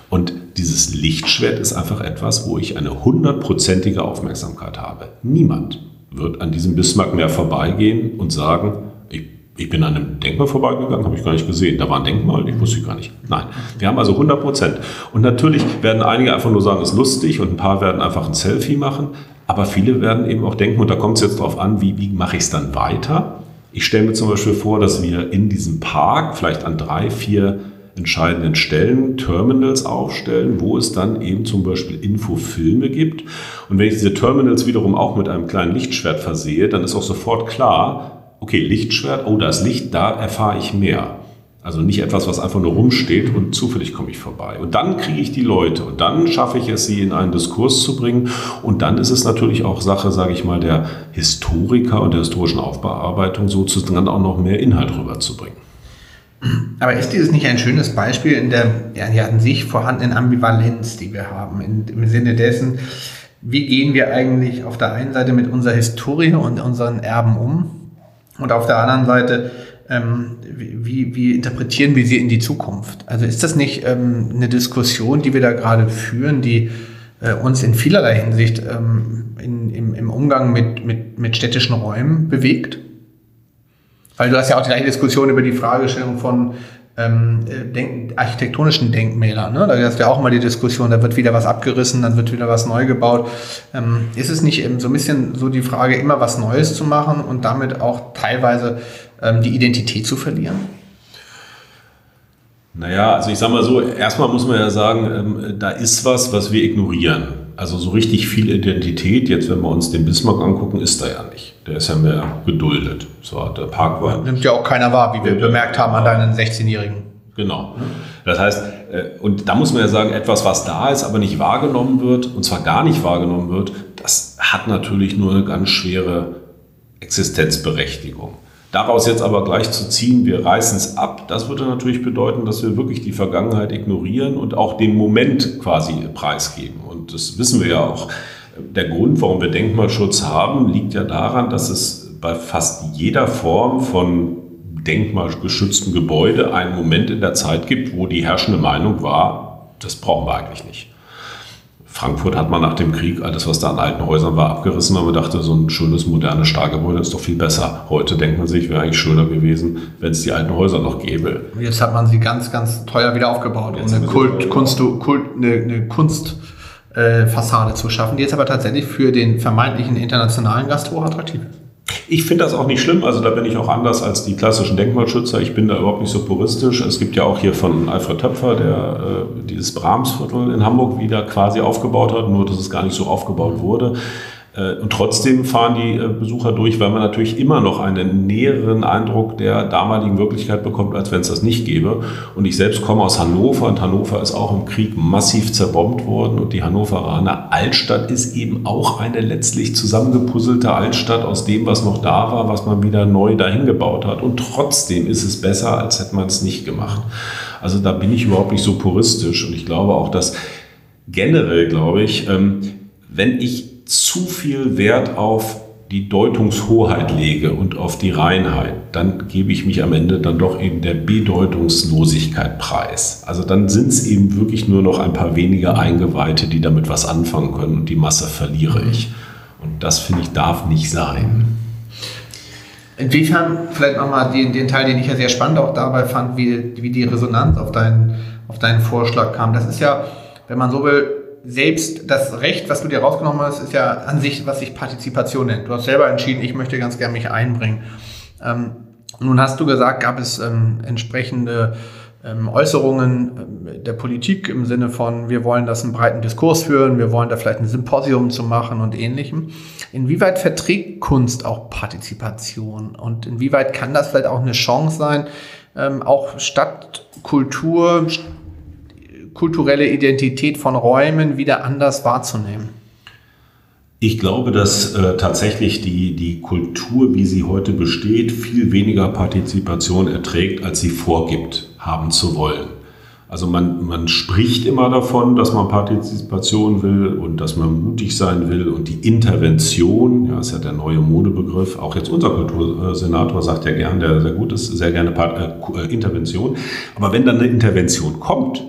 Und dieses Lichtschwert ist einfach etwas, wo ich eine hundertprozentige Aufmerksamkeit habe. Niemand wird an diesem Bismarck mehr vorbeigehen und sagen, ich, ich bin an einem Denkmal vorbeigegangen, habe ich gar nicht gesehen. Da war ein Denkmal, ich wusste gar nicht. Nein, wir haben also 100 Prozent. Und natürlich werden einige einfach nur sagen, es ist lustig und ein paar werden einfach ein Selfie machen. Aber viele werden eben auch denken, und da kommt es jetzt darauf an, wie, wie mache ich es dann weiter? Ich stelle mir zum Beispiel vor, dass wir in diesem Park vielleicht an drei, vier entscheidenden Stellen Terminals aufstellen, wo es dann eben zum Beispiel Infofilme gibt. Und wenn ich diese Terminals wiederum auch mit einem kleinen Lichtschwert versehe, dann ist auch sofort klar, okay, Lichtschwert, oh, da ist Licht, da erfahre ich mehr. Also nicht etwas, was einfach nur rumsteht und zufällig komme ich vorbei. Und dann kriege ich die Leute und dann schaffe ich es, sie in einen Diskurs zu bringen. Und dann ist es natürlich auch Sache, sage ich mal, der Historiker und der historischen Aufbearbeitung sozusagen auch noch mehr Inhalt rüberzubringen. Aber ist dieses nicht ein schönes Beispiel in der ja, an sich vorhandenen Ambivalenz, die wir haben, in, im Sinne dessen, wie gehen wir eigentlich auf der einen Seite mit unserer Historie und unseren Erben um und auf der anderen Seite, ähm, wie, wie interpretieren wir sie in die Zukunft? Also ist das nicht ähm, eine Diskussion, die wir da gerade führen, die äh, uns in vielerlei Hinsicht ähm, in, im, im Umgang mit, mit, mit städtischen Räumen bewegt? Weil du hast ja auch die gleiche Diskussion über die Fragestellung von ähm, denk architektonischen Denkmälern. Ne? Da hast du ja auch mal die Diskussion, da wird wieder was abgerissen, dann wird wieder was neu gebaut. Ähm, ist es nicht eben so ein bisschen so die Frage, immer was Neues zu machen und damit auch teilweise ähm, die Identität zu verlieren? Naja, also ich sage mal so, erstmal muss man ja sagen, ähm, da ist was, was wir ignorieren. Also so richtig viel Identität, jetzt wenn wir uns den Bismarck angucken, ist da ja nicht. Der ist ja mehr geduldet. So hat der Parkwein. Nimmt ja auch keiner wahr, wie wir bemerkt haben an deinen 16-Jährigen. Genau. Das heißt, äh, und da muss man ja sagen, etwas, was da ist, aber nicht wahrgenommen wird, und zwar gar nicht wahrgenommen wird, das hat natürlich nur eine ganz schwere Existenzberechtigung. Daraus jetzt aber gleich zu ziehen, wir reißen es ab, das würde natürlich bedeuten, dass wir wirklich die Vergangenheit ignorieren und auch den Moment quasi preisgeben. Und das wissen wir ja auch. Der Grund, warum wir Denkmalschutz haben, liegt ja daran, dass es bei fast jeder Form von denkmalgeschützten Gebäude einen Moment in der Zeit gibt, wo die herrschende Meinung war, das brauchen wir eigentlich nicht. Frankfurt hat man nach dem Krieg alles, was da an alten Häusern war, abgerissen, weil man dachte, so ein schönes, modernes Stahlgebäude ist doch viel besser. Heute denkt man sich, wäre eigentlich schöner gewesen, wenn es die alten Häuser noch gäbe. Jetzt hat man sie ganz, ganz teuer wieder aufgebaut, um eine, Kult, Kunst, Kult, eine, eine Kunstfassade äh, zu schaffen, die jetzt aber tatsächlich für den vermeintlichen internationalen Gast hochattraktiv ist. Ich finde das auch nicht schlimm, also da bin ich auch anders als die klassischen Denkmalschützer. Ich bin da überhaupt nicht so puristisch. Es gibt ja auch hier von Alfred Töpfer, der äh, dieses Brahmsviertel in Hamburg wieder quasi aufgebaut hat, nur dass es gar nicht so aufgebaut wurde. Äh, und trotzdem fahren die äh, Besucher durch, weil man natürlich immer noch einen näheren Eindruck der damaligen Wirklichkeit bekommt, als wenn es das nicht gäbe. Und ich selbst komme aus Hannover und Hannover ist auch im Krieg massiv zerbombt worden und die Hannoveraner Altstadt ist eben auch eine letztlich zusammengepuzzelte Altstadt aus dem, was noch da war, was man wieder neu dahin gebaut hat. Und trotzdem ist es besser, als hätte man es nicht gemacht. Also da bin ich überhaupt nicht so puristisch und ich glaube auch, dass generell, glaube ich, ähm, wenn ich zu viel Wert auf die Deutungshoheit lege und auf die Reinheit, dann gebe ich mich am Ende dann doch eben der Bedeutungslosigkeit preis. Also dann sind es eben wirklich nur noch ein paar wenige Eingeweihte, die damit was anfangen können und die Masse verliere ich. Und das finde ich darf nicht sein. Inwiefern, vielleicht nochmal den, den Teil, den ich ja sehr spannend auch dabei fand, wie, wie die Resonanz auf deinen, auf deinen Vorschlag kam. Das ist ja, wenn man so will, selbst das Recht, was du dir rausgenommen hast, ist ja an sich, was sich Partizipation nennt. Du hast selber entschieden, ich möchte ganz gerne mich einbringen. Ähm, nun hast du gesagt, gab es ähm, entsprechende ähm, Äußerungen ähm, der Politik im Sinne von, wir wollen das einen breiten Diskurs führen, wir wollen da vielleicht ein Symposium zu machen und ähnlichem. Inwieweit verträgt Kunst auch Partizipation und inwieweit kann das vielleicht auch eine Chance sein, ähm, auch Stadtkultur, kulturelle Identität von Räumen wieder anders wahrzunehmen? Ich glaube, dass äh, tatsächlich die, die Kultur, wie sie heute besteht, viel weniger Partizipation erträgt, als sie vorgibt, haben zu wollen. Also man, man spricht immer davon, dass man Partizipation will und dass man mutig sein will und die Intervention, ja, ist ja der neue Modebegriff, auch jetzt unser Kultursenator sagt ja gern, der sehr gut ist, sehr gerne Part, äh, Intervention. Aber wenn dann eine Intervention kommt,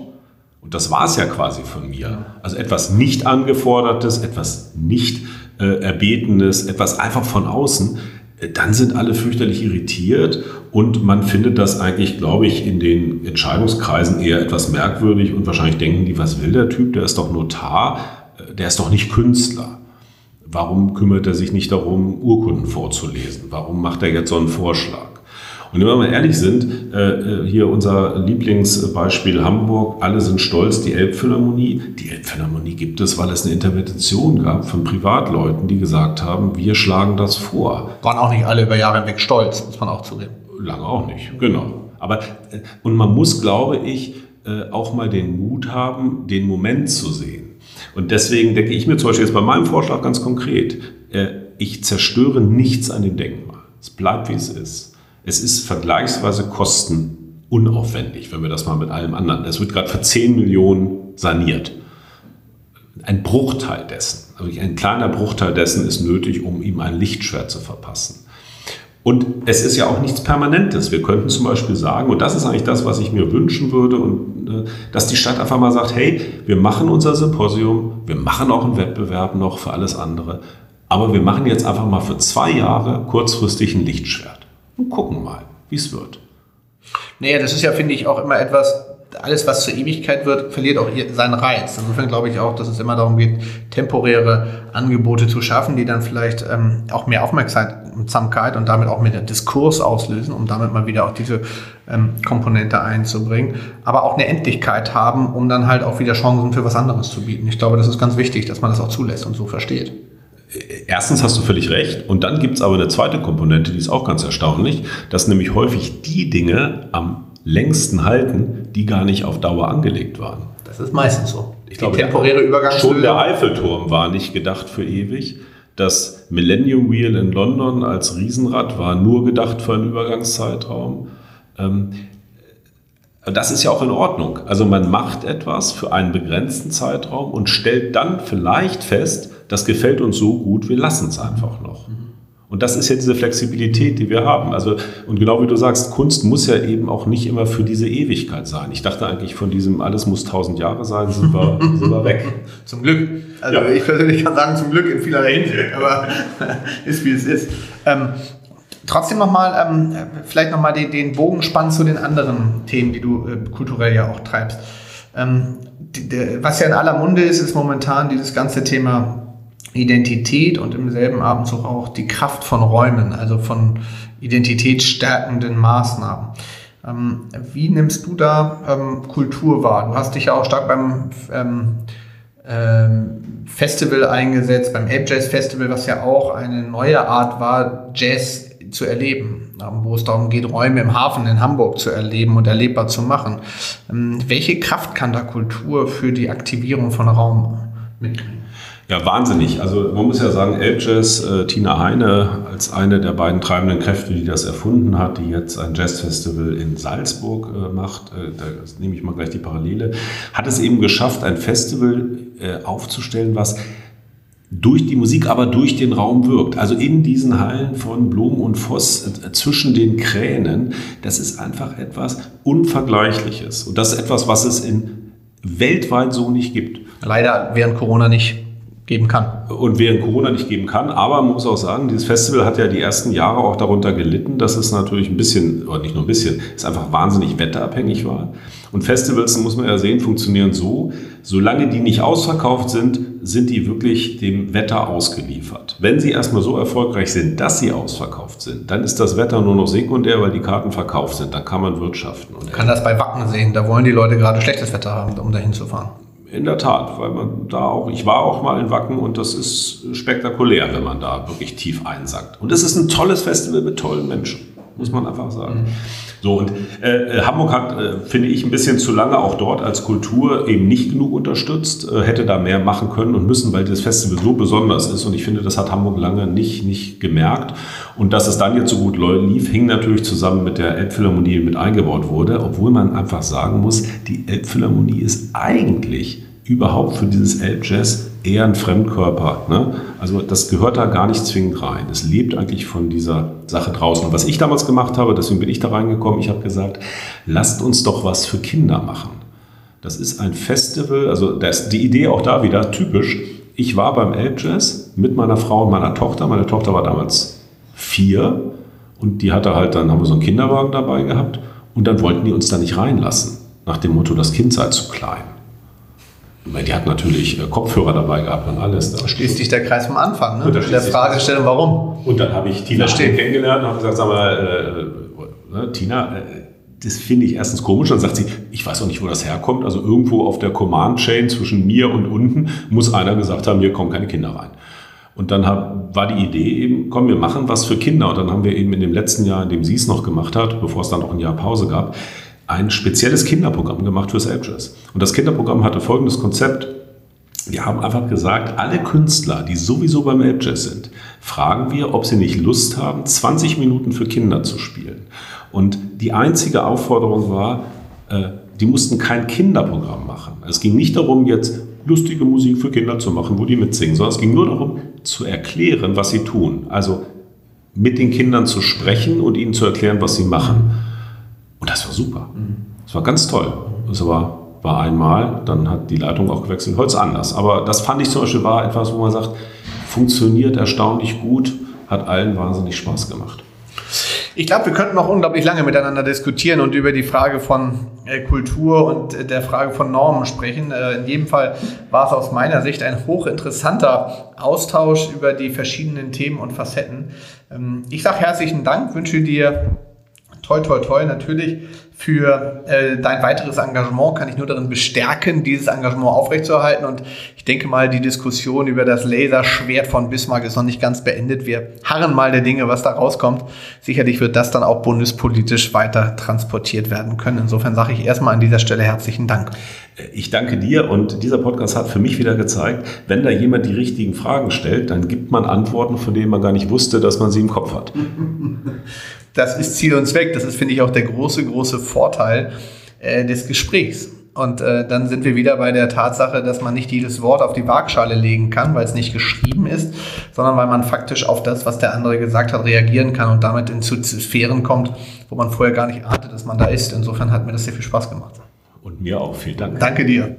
und das war es ja quasi von mir, also etwas nicht angefordertes, etwas nicht äh, erbetenes, etwas einfach von außen, dann sind alle fürchterlich irritiert und man findet das eigentlich, glaube ich, in den Entscheidungskreisen eher etwas merkwürdig und wahrscheinlich denken die, was will der Typ, der ist doch Notar, äh, der ist doch nicht Künstler. Warum kümmert er sich nicht darum, Urkunden vorzulesen? Warum macht er jetzt so einen Vorschlag? Und wenn wir mal ehrlich sind, äh, äh, hier unser Lieblingsbeispiel Hamburg, alle sind stolz, die Elbphilharmonie. Die Elbphilharmonie gibt es, weil es eine Intervention gab von Privatleuten, die gesagt haben, wir schlagen das vor. Waren auch nicht alle über Jahre hinweg stolz, muss man auch zugeben. Lange auch nicht, genau. Aber, äh, und man muss, glaube ich, auch mal den Mut haben, den Moment zu sehen. Und deswegen denke ich mir zum Beispiel jetzt bei meinem Vorschlag ganz konkret, ich zerstöre nichts an dem Denkmal. Es bleibt, wie es ist. Es ist vergleichsweise kostenunaufwendig, wenn wir das mal mit allem anderen. Es wird gerade für 10 Millionen saniert. Ein Bruchteil dessen, also ein kleiner Bruchteil dessen ist nötig, um ihm ein Lichtschwert zu verpassen. Und es ist ja auch nichts Permanentes. Wir könnten zum Beispiel sagen, und das ist eigentlich das, was ich mir wünschen würde, und, äh, dass die Stadt einfach mal sagt, hey, wir machen unser Symposium, wir machen auch einen Wettbewerb noch für alles andere, aber wir machen jetzt einfach mal für zwei Jahre kurzfristig ein Lichtschwert und gucken mal, wie es wird. Naja, das ist ja, finde ich, auch immer etwas, alles, was zur Ewigkeit wird, verliert auch seinen Reiz. Insofern glaube ich auch, dass es immer darum geht, temporäre Angebote zu schaffen, die dann vielleicht ähm, auch mehr Aufmerksamkeit und damit auch mehr Diskurs auslösen, um damit mal wieder auch diese ähm, Komponente einzubringen, aber auch eine Endlichkeit haben, um dann halt auch wieder Chancen für was anderes zu bieten. Ich glaube, das ist ganz wichtig, dass man das auch zulässt und so versteht erstens hast du völlig recht. Und dann gibt es aber eine zweite Komponente, die ist auch ganz erstaunlich, dass nämlich häufig die Dinge am längsten halten, die gar nicht auf Dauer angelegt waren. Das ist meistens so. Ich glaube, temporäre Übergangslösung. Schon der Eiffelturm war nicht gedacht für ewig. Das Millennium Wheel in London als Riesenrad war nur gedacht für einen Übergangszeitraum. Ähm, das ist ja auch in Ordnung. Also man macht etwas für einen begrenzten Zeitraum und stellt dann vielleicht fest, das gefällt uns so gut, wir lassen es einfach noch. Und das ist ja diese Flexibilität, die wir haben. Also, und genau wie du sagst, Kunst muss ja eben auch nicht immer für diese Ewigkeit sein. Ich dachte eigentlich von diesem alles muss tausend Jahre sein, sind wir, <laughs> sind wir weg. Zum Glück. Also ja. ich persönlich kann sagen, zum Glück in vielerlei Hinsicht, aber <laughs> ist wie es ist. Ähm, trotzdem nochmal, ähm, vielleicht nochmal den, den Bogen spannen zu den anderen Themen, die du äh, kulturell ja auch treibst. Ähm, die, der, was ja in aller Munde ist, ist momentan dieses ganze Thema Identität und im selben Abendzug auch die Kraft von Räumen, also von identitätsstärkenden Maßnahmen. Ähm, wie nimmst du da ähm, Kultur wahr? Du hast dich ja auch stark beim ähm, ähm Festival eingesetzt, beim Ape Jazz Festival, was ja auch eine neue Art war, Jazz zu erleben, ähm, wo es darum geht, Räume im Hafen in Hamburg zu erleben und erlebbar zu machen. Ähm, welche Kraft kann da Kultur für die Aktivierung von Raum mitbringen? Ja, wahnsinnig. Also man muss ja sagen, Elbjazz, äh, Tina Heine als eine der beiden treibenden Kräfte, die das erfunden hat, die jetzt ein Jazzfestival in Salzburg äh, macht, äh, da nehme ich mal gleich die Parallele, hat es eben geschafft, ein Festival äh, aufzustellen, was durch die Musik, aber durch den Raum wirkt. Also in diesen Hallen von Blum und Voss äh, zwischen den Kränen, das ist einfach etwas Unvergleichliches. Und das ist etwas, was es in weltweit so nicht gibt. Leider während Corona nicht geben kann. Und während Corona nicht geben kann. Aber man muss auch sagen, dieses Festival hat ja die ersten Jahre auch darunter gelitten, dass es natürlich ein bisschen, oder nicht nur ein bisschen, es einfach wahnsinnig wetterabhängig war. Und Festivals, muss man ja sehen, funktionieren so, solange die nicht ausverkauft sind, sind die wirklich dem Wetter ausgeliefert. Wenn sie erstmal so erfolgreich sind, dass sie ausverkauft sind, dann ist das Wetter nur noch sekundär, weil die Karten verkauft sind. Dann kann man wirtschaften. Man kann das bei Wacken sehen, da wollen die Leute gerade schlechtes Wetter haben, um dahin zu fahren. In der Tat, weil man da auch, ich war auch mal in Wacken und das ist spektakulär, wenn man da wirklich tief einsackt. Und es ist ein tolles Festival mit tollen Menschen. muss man einfach sagen. Mhm. So, und äh, Hamburg hat, äh, finde ich, ein bisschen zu lange auch dort als Kultur eben nicht genug unterstützt, äh, hätte da mehr machen können und müssen, weil das Festival so besonders ist. Und ich finde, das hat Hamburg lange nicht, nicht gemerkt. Und dass es dann jetzt so gut lief, hing natürlich zusammen mit der Elbphilharmonie, die mit eingebaut wurde, obwohl man einfach sagen muss, die Elbphilharmonie ist eigentlich überhaupt für dieses Elbjazz eher ein Fremdkörper. Ne? Also das gehört da gar nicht zwingend rein. Es lebt eigentlich von dieser Sache draußen. Und was ich damals gemacht habe, deswegen bin ich da reingekommen, ich habe gesagt, lasst uns doch was für Kinder machen. Das ist ein Festival, also das, die Idee auch da wieder typisch. Ich war beim Elbjazz mit meiner Frau und meiner Tochter. Meine Tochter war damals vier und die hatte halt, dann haben wir so einen Kinderwagen dabei gehabt und dann wollten die uns da nicht reinlassen. Nach dem Motto, das Kind sei zu klein. Die hat natürlich äh, Kopfhörer dabei gehabt und alles. Da schließt sich der Kreis vom Anfang, ne? Und der Fragestellung, warum. Und dann habe ich Tina kennengelernt und habe gesagt, sag mal, äh, äh, Tina, äh, das finde ich erstens komisch. Dann sagt sie, ich weiß auch nicht, wo das herkommt. Also irgendwo auf der Command-Chain zwischen mir und unten muss einer gesagt haben, hier kommen keine Kinder rein. Und dann hab, war die Idee eben, komm, wir machen was für Kinder. Und dann haben wir eben in dem letzten Jahr, in dem sie es noch gemacht hat, bevor es dann noch ein Jahr Pause gab, ein spezielles Kinderprogramm gemacht fürs Elbjazz. Und das Kinderprogramm hatte folgendes Konzept. Wir haben einfach gesagt, alle Künstler, die sowieso beim Elbjazz sind, fragen wir, ob sie nicht Lust haben, 20 Minuten für Kinder zu spielen. Und die einzige Aufforderung war, äh, die mussten kein Kinderprogramm machen. Es ging nicht darum, jetzt lustige Musik für Kinder zu machen, wo die mitsingen, sondern es ging nur darum, zu erklären, was sie tun. Also mit den Kindern zu sprechen und ihnen zu erklären, was sie machen. Und das war super. Das war ganz toll. Das war, war einmal, dann hat die Leitung auch gewechselt, heute anders. Aber das fand ich zum Beispiel war etwas, wo man sagt, funktioniert erstaunlich gut, hat allen wahnsinnig Spaß gemacht. Ich glaube, wir könnten noch unglaublich lange miteinander diskutieren und über die Frage von äh, Kultur und äh, der Frage von Normen sprechen. Äh, in jedem Fall war es aus meiner Sicht ein hochinteressanter Austausch über die verschiedenen Themen und Facetten. Ähm, ich sage herzlichen Dank, wünsche dir toi, toi, toi natürlich für äh, dein weiteres Engagement. Kann ich nur darin bestärken, dieses Engagement aufrechtzuerhalten. Und ich denke mal, die Diskussion über das Laserschwert von Bismarck ist noch nicht ganz beendet. Wir harren mal der Dinge, was da rauskommt. Sicherlich wird das dann auch bundespolitisch weiter transportiert werden können. Insofern sage ich erstmal an dieser Stelle herzlichen Dank. Ich danke dir und dieser Podcast hat für mich wieder gezeigt, wenn da jemand die richtigen Fragen stellt, dann gibt man Antworten, von denen man gar nicht wusste, dass man sie im Kopf hat. <laughs> das ist Ziel und Zweck. Das ist, finde ich, auch der große, große Vorteil äh, des Gesprächs. Und äh, dann sind wir wieder bei der Tatsache, dass man nicht jedes Wort auf die Waagschale legen kann, weil es nicht geschrieben ist, sondern weil man faktisch auf das, was der andere gesagt hat, reagieren kann und damit in Sphären kommt, wo man vorher gar nicht ahnte, dass man da ist. Insofern hat mir das sehr viel Spaß gemacht. Und mir auch. Vielen Dank. Danke dir.